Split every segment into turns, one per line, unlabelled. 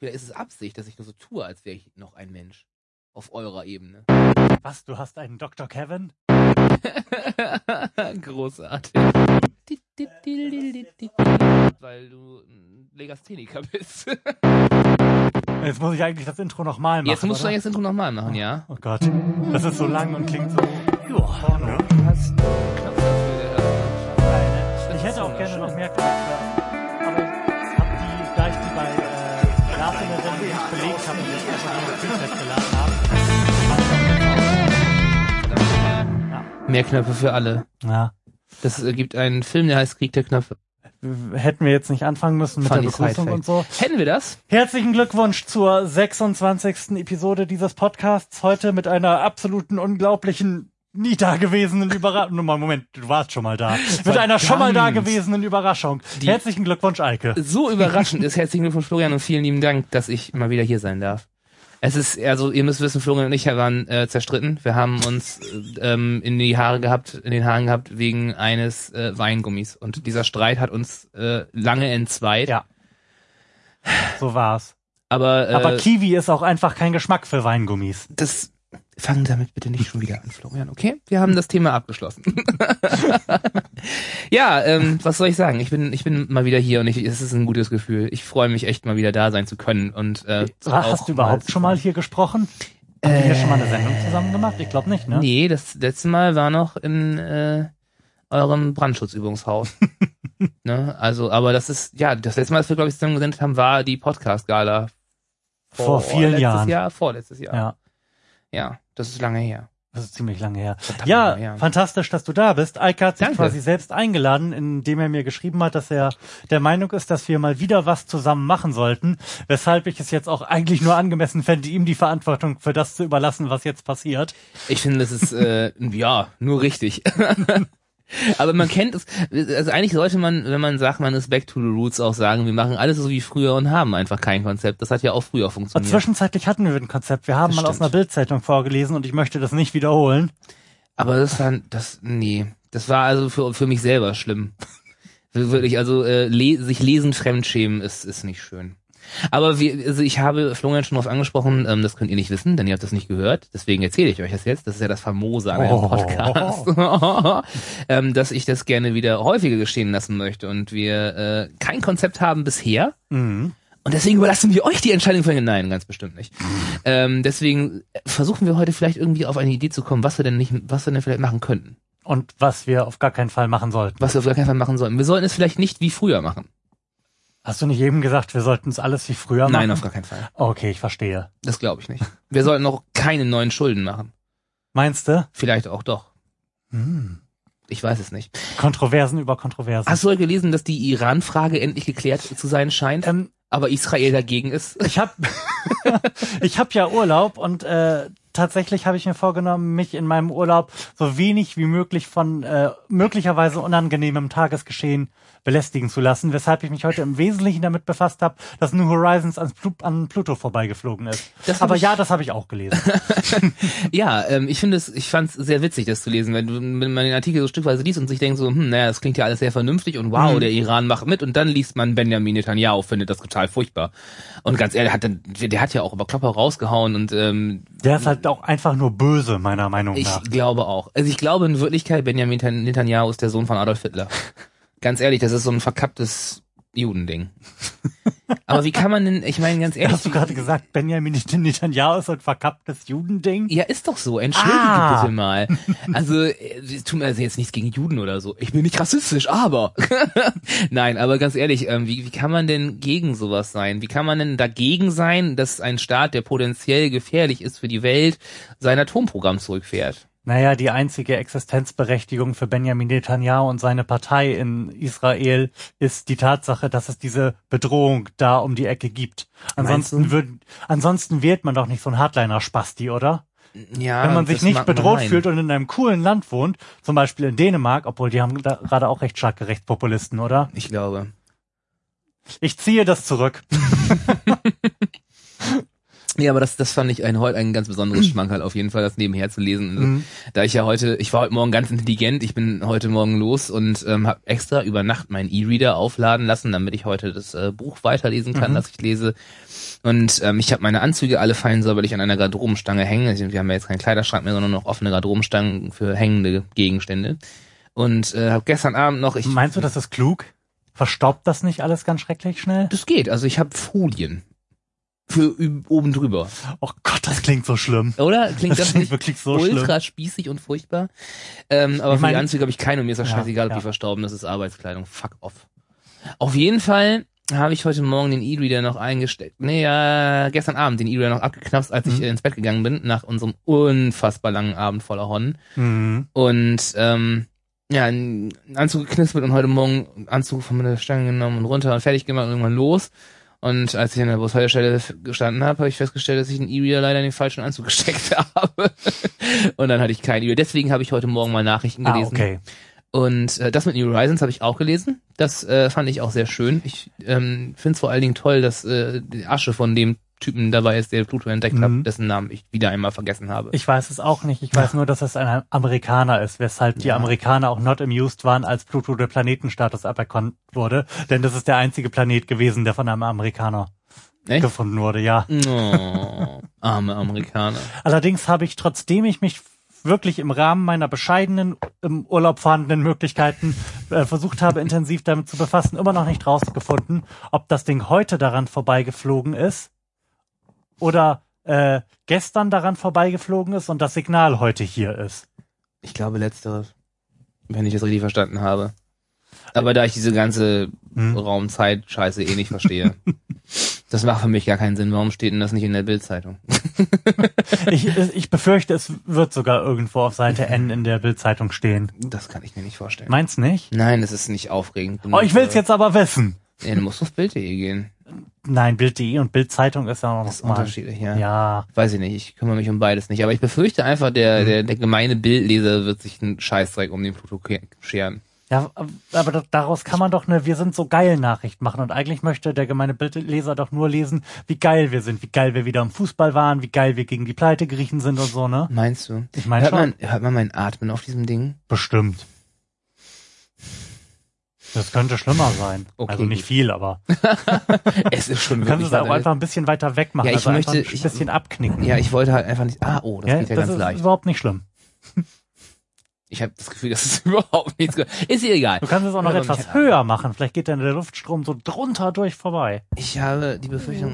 Vielleicht ist es Absicht, dass ich nur so tue, als wäre ich noch ein Mensch. Auf eurer Ebene.
Was, du hast einen Dr. Kevin?
Großartig. Weil du ein Legastheniker bist.
Jetzt muss ich eigentlich das Intro nochmal machen.
Jetzt musst du
oder?
eigentlich das Intro nochmal machen, ja?
Oh Gott, das ist so lang und klingt so. Ne?
du dafür. äh,
Ich hätte auch gerne noch mehr habe und jetzt einfach nur das geladen habe.
Mehr Knöpfe für alle.
Ja.
Das äh, gibt einen Film, der heißt Krieg der Knöpfe.
Hätten wir jetzt nicht anfangen müssen mit
Funny
der Begrüßung und so.
Hätten wir das?
Herzlichen Glückwunsch zur 26. Episode dieses Podcasts. Heute mit einer absoluten, unglaublichen, nie dagewesenen Überraschung. Moment, Moment, du warst schon mal da. Mit einer schon mal dagewesenen Überraschung.
Die-
Herzlichen Glückwunsch, Eike.
So überraschend ist herzlichen Glückwunsch Florian und vielen lieben Dank, dass ich mal wieder hier sein darf. Es ist, also ihr müsst wissen, Florian und ich waren äh, zerstritten. Wir haben uns äh, ähm, in die Haare gehabt, in den Haaren gehabt wegen eines äh, Weingummis. Und dieser Streit hat uns äh, lange entzweit.
Ja. So war's.
Aber, äh,
Aber Kiwi ist auch einfach kein Geschmack für Weingummis.
das fang damit bitte nicht schon wieder an, Florian, okay? Wir haben das Thema abgeschlossen. ja, ähm, was soll ich sagen? Ich bin, ich bin mal wieder hier und ich, es ist ein gutes Gefühl. Ich freue mich echt mal wieder da sein zu können und äh,
Hast du überhaupt
mal-
schon mal hier gesprochen? Haben wir hier schon mal eine Sendung zusammen gemacht? Ich glaube nicht, ne?
Nee, das letzte Mal war noch in äh, eurem Brandschutzübungshaus. ne? Also, aber das ist, ja, das letzte Mal, dass wir, glaube ich, zusammen gesendet haben, war die Podcast-Gala.
Vor vielen
letztes
Jahren.
Jahr, vorletztes Jahr. Ja.
Ja,
das ist lange her.
das ist ziemlich lange her.
Verdammt
Ja,
lange her.
fantastisch, dass du da bist. Eike hat sich
Danke.
quasi selbst eingeladen, indem er mir geschrieben hat, dass er der Meinung ist, dass wir mal wieder was zusammen machen sollten, weshalb ich es jetzt auch eigentlich nur angemessen fände, ihm die Verantwortung für das zu überlassen, was jetzt passiert.
Ich finde, das ist, äh, ja, nur richtig. Aber man kennt es, also eigentlich sollte man, wenn man sagt, man ist back to the roots, auch sagen, wir machen alles so wie früher und haben einfach kein Konzept. Das hat ja auch früher
Und
funktioniert.
zwischenzeitlich hatten wir ein Konzept. Wir haben
Das
mal aus
stimmt.
einer Bildzeitung vorgelesen und ich möchte das nicht wiederholen.
Aber das war, das, nee, das war also für, für mich selber schlimm. Wirklich, also äh, le sich lesen fremdschämen ist, ist nicht schön. Aber wir, also ich habe Florian schon drauf angesprochen, ähm, das könnt ihr nicht wissen, denn ihr habt das nicht gehört. Deswegen erzähle ich euch das jetzt. Das ist ja das Famose an einem
Oh.
Podcast. ähm, dass ich das gerne wieder häufiger geschehen lassen möchte und wir äh, kein Konzept haben bisher.
Mhm.
Und deswegen überlassen wir euch die Entscheidung für Nein, ganz bestimmt nicht. Ähm, deswegen versuchen wir heute vielleicht irgendwie auf eine Idee zu kommen, was wir denn nicht, was wir denn vielleicht machen könnten.
Und was wir auf gar keinen Fall machen sollten.
Was wir auf gar keinen Fall machen sollten. Wir sollten es vielleicht nicht wie früher machen.
Hast du nicht eben gesagt, wir sollten es alles wie früher machen?
Nein, auf gar keinen Fall.
Okay, ich verstehe.
Das glaube ich nicht. Wir sollten auch keine neuen Schulden machen.
Meinst du?
Vielleicht auch doch.
Hm.
Ich weiß es nicht.
Kontroversen über Kontroversen.
Hast du gelesen, dass die Iran-Frage endlich geklärt zu sein scheint,
ähm,
aber Israel dagegen ist?
ich habe ich hab ja Urlaub und äh, tatsächlich habe ich mir vorgenommen, mich in meinem Urlaub so wenig wie möglich von äh, möglicherweise unangenehmem Tagesgeschehen belästigen zu lassen, weshalb ich mich heute im Wesentlichen damit befasst habe, dass New Horizons ans Plu an Pluto vorbeigeflogen ist.
Das
Aber
ich-
ja, das habe ich auch gelesen.
Ja, ähm, ich finde es, ich fand es sehr witzig, das zu lesen, wenn, du, wenn man den Artikel so stückweise liest und sich denkt so, hm, naja, das klingt ja alles sehr vernünftig und wow,
Mhm.
der Iran macht mit und dann liest man Benjamin Netanyahu, findet das total furchtbar. Und ganz ehrlich, hat, der hat ja auch über Klopper rausgehauen und ähm,
Der ist halt auch einfach nur böse, meiner Meinung
ich
nach.
glaube auch. Also ich glaube in Wirklichkeit, Benjamin Netan- Netanyahu ist der Sohn von Adolf Hitler. Ganz ehrlich, das ist so ein verkapptes Judending. Aber wie kann man denn, ich meine ganz ehrlich,
Hast du gerade gesagt, Benjamin Netanyahu ist so ein verkapptes Judending?
Ja, ist doch so. Entschuldige
Ah.
bitte mal. Also, äh, es tut mir also jetzt nichts gegen Juden oder so. Ich bin nicht rassistisch, aber. Nein, aber ganz ehrlich, ähm, wie, wie kann man denn gegen sowas sein? Wie kann man denn dagegen sein, dass ein Staat, der potenziell gefährlich ist für die Welt, sein Atomprogramm zurückfährt?
Naja, die einzige Existenzberechtigung für Benjamin Netanyahu und seine Partei in Israel ist die Tatsache, dass es diese Bedrohung da um die Ecke gibt. Ansonsten
du?
würd, ansonsten wird man doch nicht so ein Hardliner-Spasti, oder?
Ja,
Wenn man sich nicht bedroht fühlt und in einem coolen Land wohnt, zum Beispiel in Dänemark, obwohl die haben da gerade auch recht starke Rechtspopulisten, oder?
Ich glaube.
Ich ziehe das zurück.
Ja, aber das, das fand ich ein, heute ein ganz besonderes Schmankerl auf jeden Fall, das nebenher zu lesen. Also,
Mhm.
Da ich ja heute, ich war heute Morgen ganz intelligent, ich bin heute Morgen los und ähm, habe extra über Nacht meinen E-Reader aufladen lassen, damit ich heute das äh, Buch weiterlesen kann,
Mhm.
das ich lese. Und ähm, ich habe meine Anzüge alle fein säuberlich an einer Garderobenstange hängen. Also wir haben ja jetzt keinen Kleiderschrank mehr, sondern noch offene Garderobenstangen für hängende Gegenstände. Und äh, habe gestern Abend noch... Ich,
Meinst du, das ist klug? Verstaubt das nicht alles ganz schrecklich schnell?
Das geht. Also ich habe Folien für oben drüber.
Oh Gott, das klingt so schlimm.
Oder? Klingt
Das
das,
klingt
nicht
wirklich so
ultra
schlimm.
spießig und furchtbar? Ähm, aber
Ich
für
mein-
die Anzüge habe ich keine und mir ist das
Ja,
scheißegal, ob
ja.
die verstauben. Das ist Arbeitskleidung. Fuck off. Auf jeden Fall habe ich heute Morgen den E-Reader noch eingesteckt. Nee, ja, gestern Abend den E-Reader noch abgeknapst, als ich
Mhm.
äh, ins Bett gegangen bin, nach unserem unfassbar langen Abend voller Honnen.
Mhm.
Und ähm, ja, einen Anzug geknispelt und heute Morgen einen Anzug von meiner Stange genommen und runter und fertig gemacht und irgendwann los. Und als ich an der Bushaltestelle gestanden habe, habe ich festgestellt, dass ich den E-Reader leider in den falschen Anzug gesteckt habe. und dann hatte ich keinen E-Reader. Deswegen habe ich heute Morgen mal Nachrichten
Ah,
gelesen.
okay.
Und äh, das mit New Horizons habe ich auch gelesen. Das äh, fand ich auch sehr schön. Ich ähm, finde es vor allen Dingen toll, dass äh, die Asche von dem Typen dabei ist, der Pluto entdeckt
Mhm.
hat, dessen Namen ich wieder einmal vergessen habe.
Ich weiß es auch nicht. Ich weiß nur, dass es ein Amerikaner ist, weshalb die
Ja.
Amerikaner auch not amused waren, als Pluto der Planetenstatus aberkannt wurde. Denn das ist der einzige Planet gewesen, der von einem Amerikaner
Echt?
gefunden wurde, ja.
Oh, arme Amerikaner.
Allerdings habe ich, trotzdem ich mich wirklich im Rahmen meiner bescheidenen, im Urlaub vorhandenen Möglichkeiten äh, versucht habe, intensiv damit zu befassen, immer noch nicht rausgefunden, ob das Ding heute daran vorbeigeflogen ist oder äh, gestern daran vorbeigeflogen ist und das Signal heute hier ist.
Ich glaube letzteres, wenn ich das richtig verstanden habe. Aber da ich diese ganze
Hm.
Raumzeit-Scheiße eh nicht verstehe, das macht für mich gar keinen Sinn. Warum steht denn das nicht in der Bildzeitung?
Ich, ich befürchte, es wird sogar irgendwo auf Seite N in der Bildzeitung stehen.
Das kann ich mir nicht vorstellen.
Meinst nicht?
Nein, das ist nicht aufregend.
Oh, ich will's jetzt aber wissen.
Ja, du musst auf Bild.de gehen.
Nein, Bild.de und Bildzeitung ist ja noch
Das
mal.
unterschiedlich, ja.
Ja,
Weiß ich nicht, ich kümmere mich um beides nicht. Aber ich befürchte einfach, der,
Hm.
der, der gemeine Bildleser wird sich einen Scheißdreck um den Pluto scheren.
Ja, aber da- daraus kann man doch eine Wir sind so geil Nachricht machen. Und eigentlich möchte der gemeine Bildleser doch nur lesen, wie geil wir sind, wie geil wir wieder im Fußball waren, wie geil wir gegen die Pleite geriechen sind und so, ne?
Meinst du?
Ich meine
hört
schon.
man, hört man mein Atmen auf diesem Ding?
Bestimmt. Das könnte schlimmer sein.
Okay,
also nicht
gut.
viel, aber
Es ist schon
du kannst es auch einfach ein bisschen weiter weg machen.
Ja, ich
also
möchte-
ein
ich-
bisschen abknicken.
Ja, ich wollte halt einfach nicht. Ah, oh, das
ja,
geht ja
das
ganz
ist
leicht.
überhaupt nicht schlimm.
Ich habe das Gefühl, das ist überhaupt nichts. Ist egal.
Du kannst es auch noch
Aber
etwas höher machen. Vielleicht geht dann der Luftstrom so drunter durch vorbei.
Ich habe die Befürchtung.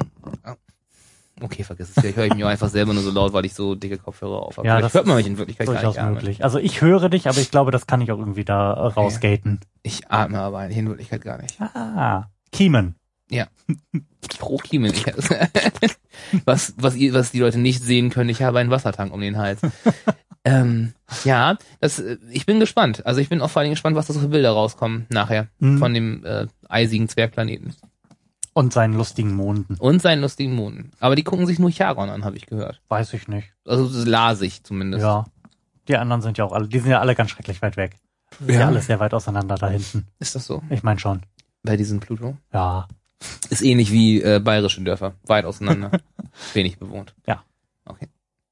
Okay, vergiss es. Vielleicht höre ich mich auch einfach selber nur so laut, weil ich so dicke Kopfhörer auf habe.
Ja,
Vielleicht
das
hört man mich in Wirklichkeit gar
Durchaus
nicht atmen.
möglich. Also ich höre dich, aber ich glaube, das kann ich auch irgendwie da äh, rausgaten.
Ich atme aber eigentlich in Wirklichkeit gar nicht.
Ah, Kiemen.
Pro Kiemen. Ich, was, was, ihr, was die Leute nicht sehen können, ich habe einen Wassertank um den Hals. ähm, ja, das, äh, ich bin gespannt. Also ich bin auch vor allem gespannt, was da so für Bilder rauskommen nachher
Mhm.
von dem äh, eisigen Zwergplaneten.
Und seinen lustigen Monden.
Und seinen lustigen Monden. Aber die gucken sich nur Charon an, habe ich gehört.
Weiß ich nicht.
Also das las ich zumindest.
Ja. Die anderen sind ja auch alle, die sind ja alle ganz schrecklich weit weg. Ist ja,
Ja.
alles sehr weit auseinander da hinten.
Ist das so?
Ich meine schon.
Bei diesem Pluto?
Ja.
Ist ähnlich wie äh, bayerische Dörfer. Weit auseinander. Wenig bewohnt.
Ja.
Okay.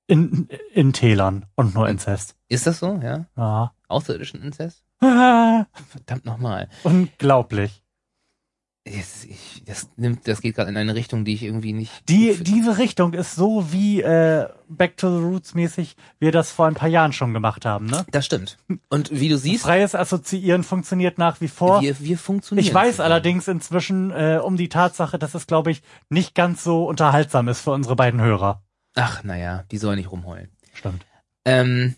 In, in Tälern und nur Inzest.
Ist das so, ja?
Ja.
Außerirdischen Inzest? Verdammt nochmal.
Unglaublich.
Das, ich, das nimmt, das geht gerade in eine Richtung, die ich irgendwie nicht.
Die, diese Richtung ist so wie äh, Back to the Roots mäßig wir das vor ein paar Jahren schon gemacht haben, ne?
Das stimmt. Und wie du siehst,
Freies Assoziieren funktioniert nach wie vor.
wir, wir funktionieren.
Ich weiß allerdings inzwischen äh, um die Tatsache, dass es, glaube ich, nicht ganz so unterhaltsam ist für unsere beiden Hörer.
Ach, naja, die sollen nicht rumheulen.
Stimmt.
Ähm,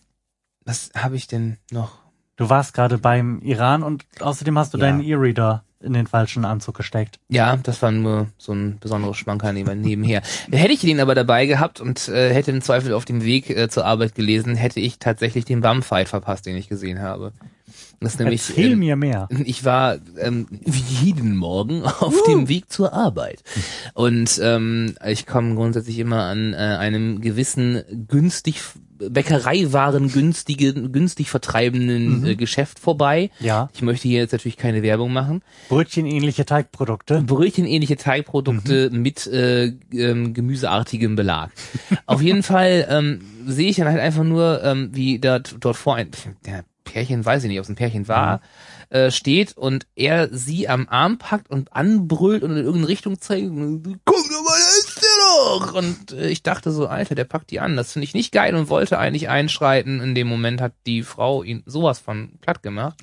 was habe ich denn noch?
Du warst gerade beim Iran und außerdem hast du
Ja.
deinen E-Reader in den falschen Anzug gesteckt.
Ja, das war nur so ein besonderes Schmankerl neben- nebenher. Hätte ich den aber dabei gehabt und äh, hätte im Zweifel auf dem Weg äh, zur Arbeit gelesen, hätte ich tatsächlich den Bumfight verpasst, den ich gesehen habe. Das ist nämlich,
Erzähl
ähm,
mir mehr.
Ich war ähm, wie jeden Morgen auf dem Weg zur Arbeit. Und ähm, ich komme grundsätzlich immer an äh, einem gewissen günstig Bäckereiwaren günstige, günstig vertreibenden
Mhm.
äh, Geschäft vorbei.
Ja.
Ich möchte hier jetzt natürlich keine Werbung machen.
Brötchenähnliche Teigprodukte.
Brötchenähnliche Teigprodukte mit äh, ähm, gemüseartigem Belag. Auf jeden Fall ähm, sehe ich dann halt einfach nur, ähm, wie dort, dort vor ein der Pärchen, weiß ich nicht, ob es ein Pärchen war, äh, steht und er sie am Arm packt und anbrüllt und in irgendeine Richtung zeigt. Guck doch mal, auch. Und äh, ich dachte so, Alter, der packt die an. Das finde ich nicht geil und wollte eigentlich einschreiten. In dem Moment hat die Frau ihn sowas von platt gemacht.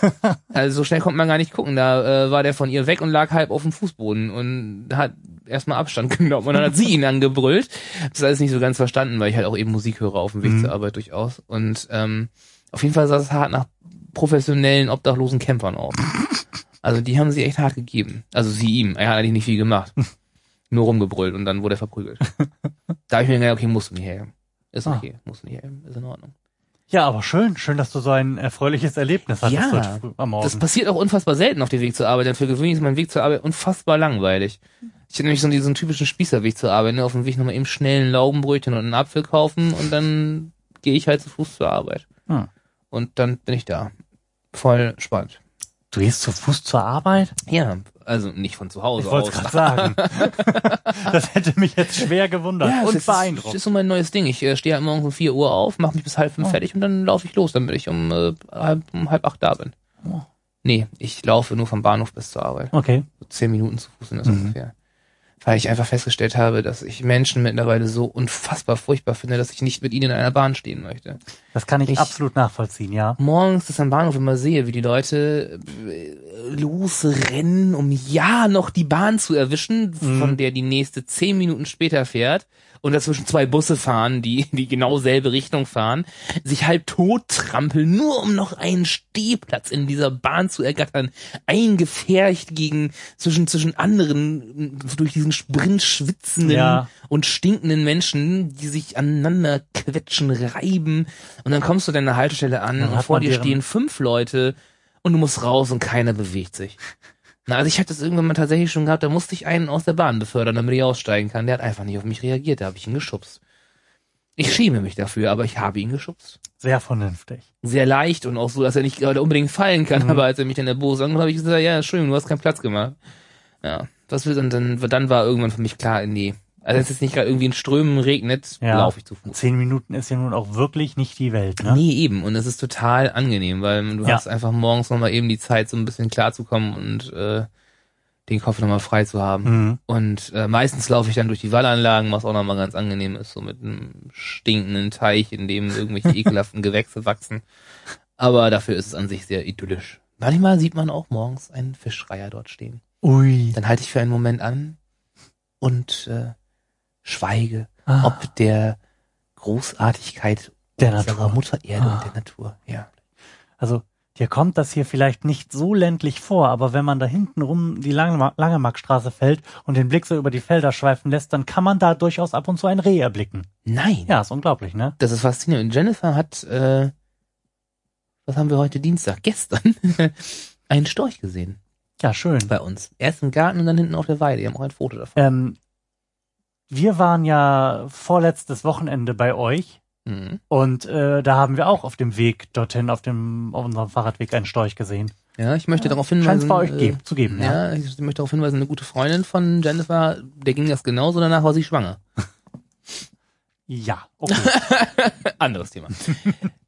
also so schnell konnte man gar nicht gucken. Da äh, war der von ihr weg und lag halb auf dem Fußboden und hat erstmal Abstand genommen und dann hat sie ihn angebrüllt. Das ist alles nicht so ganz verstanden, weil ich halt auch eben Musik höre auf dem Weg
Mhm.
zur Arbeit durchaus. Und ähm, auf jeden Fall sah es hart nach professionellen, obdachlosen Kämpfern aus. Also die haben sie echt hart gegeben. Also sie ihm. Er hat eigentlich nicht viel gemacht. Nur rumgebrüllt und dann wurde er verprügelt. da habe ich mir gedacht, okay, musst du nicht helfen. Ist
Ah.
okay, musst du nicht helfen. Ist in Ordnung.
Ja, aber schön, schön, dass du so ein erfreuliches Erlebnis hattest
Ja,
heute früh am Morgen.
Das passiert auch unfassbar selten auf dem Weg zur Arbeit, denn für gewöhnlich ist mein Weg zur Arbeit unfassbar langweilig. Ich habe nämlich so diesen typischen Spießerweg zur Arbeit, ne? auf dem Weg nochmal eben schnell ein Laugenbrötchen und einen Apfel kaufen und dann gehe ich halt zu Fuß zur Arbeit.
Hm.
Und dann bin ich da. Voll spannend.
du gehst zu Fuß zur Arbeit?
Ja, also nicht von zu Hause
Ich wollte
aus.
es gerade sagen. das hätte mich jetzt schwer gewundert
Ja,
und beeindruckt.
das ist so mein neues Ding. Ich äh, stehe halt morgens um 4 Uhr auf, mache mich bis halb fünf
Oh.
fertig und dann laufe ich los, damit ich um, äh, halb, um halb acht da bin.
Oh.
Nee, ich laufe nur vom Bahnhof bis zur Arbeit.
okay.
So zehn Minuten zu Fuß sind das
Mhm.
ungefähr. Weil ich einfach festgestellt habe, dass ich Menschen mittlerweile so unfassbar furchtbar finde, dass ich nicht mit ihnen in einer Bahn stehen möchte.
Das kann ich,
Ich-
absolut nachvollziehen, ja.
Morgens ist am Bahnhof immer sehe, wie die Leute äh, losrennen, um ja noch die Bahn zu erwischen,
Mhm.
von der die nächste zehn Minuten später fährt und dazwischen zwei Busse fahren, die die genau selbe Richtung fahren, sich halb tot trampeln, nur um noch einen Stehplatz in dieser Bahn zu ergattern, eingefärcht gegen zwischen zwischen anderen durch diesen Sprint schwitzenden
Ja.
und stinkenden Menschen, die sich aneinander quetschen, reiben und dann kommst du an deiner Haltestelle an
Dann
und vor dir
deren-
stehen fünf Leute und du musst raus und keiner bewegt sich. Na, also ich hatte das irgendwann mal tatsächlich schon gehabt, da musste ich einen aus der Bahn befördern, damit ich aussteigen kann. Der hat einfach nicht auf mich reagiert, da habe ich ihn geschubst. Ich schäme mich dafür, aber ich habe ihn geschubst.
Sehr vernünftig.
Sehr leicht und auch so, dass er nicht gerade unbedingt fallen kann,
Mhm.
aber als er mich dann der Bose angekommen habe ich gesagt, ja, Entschuldigung, du hast keinen Platz gemacht. Ja, was will dann, dann, dann war irgendwann für mich klar, nee. Also es ist nicht gerade irgendwie in Strömen regnet,
Ja.
laufe ich zu Fuß.
Zehn Minuten ist ja nun auch wirklich nicht die Welt, ne?
Nee, eben. Und es ist total angenehm, weil du
Ja.
hast einfach morgens nochmal eben die Zeit, so ein bisschen klarzukommen und äh, den Kopf nochmal frei zu haben.
Mhm.
Und äh, meistens laufe ich dann durch die Wallanlagen, was auch nochmal ganz angenehm ist, so mit einem stinkenden Teich, in dem irgendwelche ekelhaften Gewächse wachsen. Aber dafür ist es an sich sehr idyllisch. Manchmal sieht man auch morgens einen Fischreiher dort stehen.
Ui.
Dann halte ich für einen Moment an und äh, schweige,
Ah,
ob der Großartigkeit
der Natur.
Mutter Erde
Ah.
und der Natur. Ja.
Also, dir kommt das hier vielleicht nicht so ländlich vor, aber wenn man da hinten rum die Lange Langemarkstraße fällt und den Blick so über die Felder schweifen lässt, dann kann man da durchaus ab und zu ein Reh erblicken.
Nein.
Ja, ist unglaublich, ne?
Das ist faszinierend. Jennifer hat, äh, was haben wir heute Dienstag? Gestern einen Storch gesehen
Ja, schön.
bei uns. Erst im Garten und dann hinten auf der Weide. Die haben auch ein Foto davon.
Ähm, wir waren ja vorletztes Wochenende bei euch
Mhm.
und äh, da haben wir auch auf dem Weg dorthin, auf dem auf unserem Fahrradweg einen Storch gesehen.
Ja, ich möchte darauf
Scheint
hinweisen.
es bei euch
äh,
zu geben, ja.
Ja, ich möchte darauf hinweisen, eine gute Freundin von Jennifer, der ging das genauso, danach war sie schwanger.
Ja, okay.
Anderes Thema.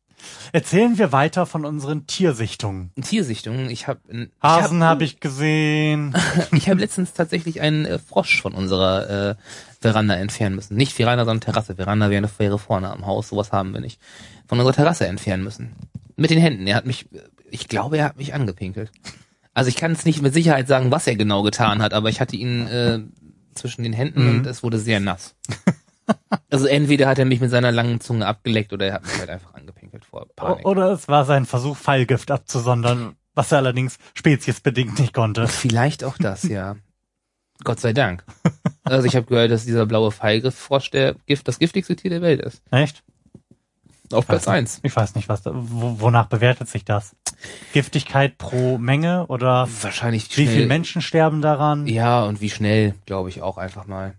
Erzählen wir weiter von unseren Tiersichtungen.
Tiersichtung. Ich habe
Hasen
hab,
habe ich gesehen.
ich hab letztens tatsächlich einen äh, Frosch von unserer äh, Veranda entfernen müssen. Nicht Veranda, sondern Terrasse. Veranda wäre eine wäre vorne am Haus, sowas haben wir nicht. Von unserer Terrasse entfernen müssen. Mit den Händen. Er hat mich, ich glaube, er hat mich angepinkelt. Also ich kann es nicht mit Sicherheit sagen, was er genau getan hat, aber ich hatte ihn äh, zwischen den Händen
Mhm.
und es wurde sehr nass. Also entweder hat er mich mit seiner langen Zunge abgeleckt oder er hat mich halt einfach angepinkelt vor Panik.
Oder es war sein Versuch, Fallgift abzusondern, was er allerdings speziesbedingt nicht konnte.
Vielleicht auch das, ja. Gott sei Dank. Also ich habe gehört, dass dieser blaue Pfeilgriffrosch der Gift, das giftigste Tier der Welt ist.
Echt?
Auf Platz
Weiß
eins.
Ich weiß nicht, was da, wo, wonach bewertet sich das? Giftigkeit pro Menge oder
Wahrscheinlich
wie
schnell.
viele Menschen sterben daran?
Ja, und wie schnell, glaube ich auch einfach mal.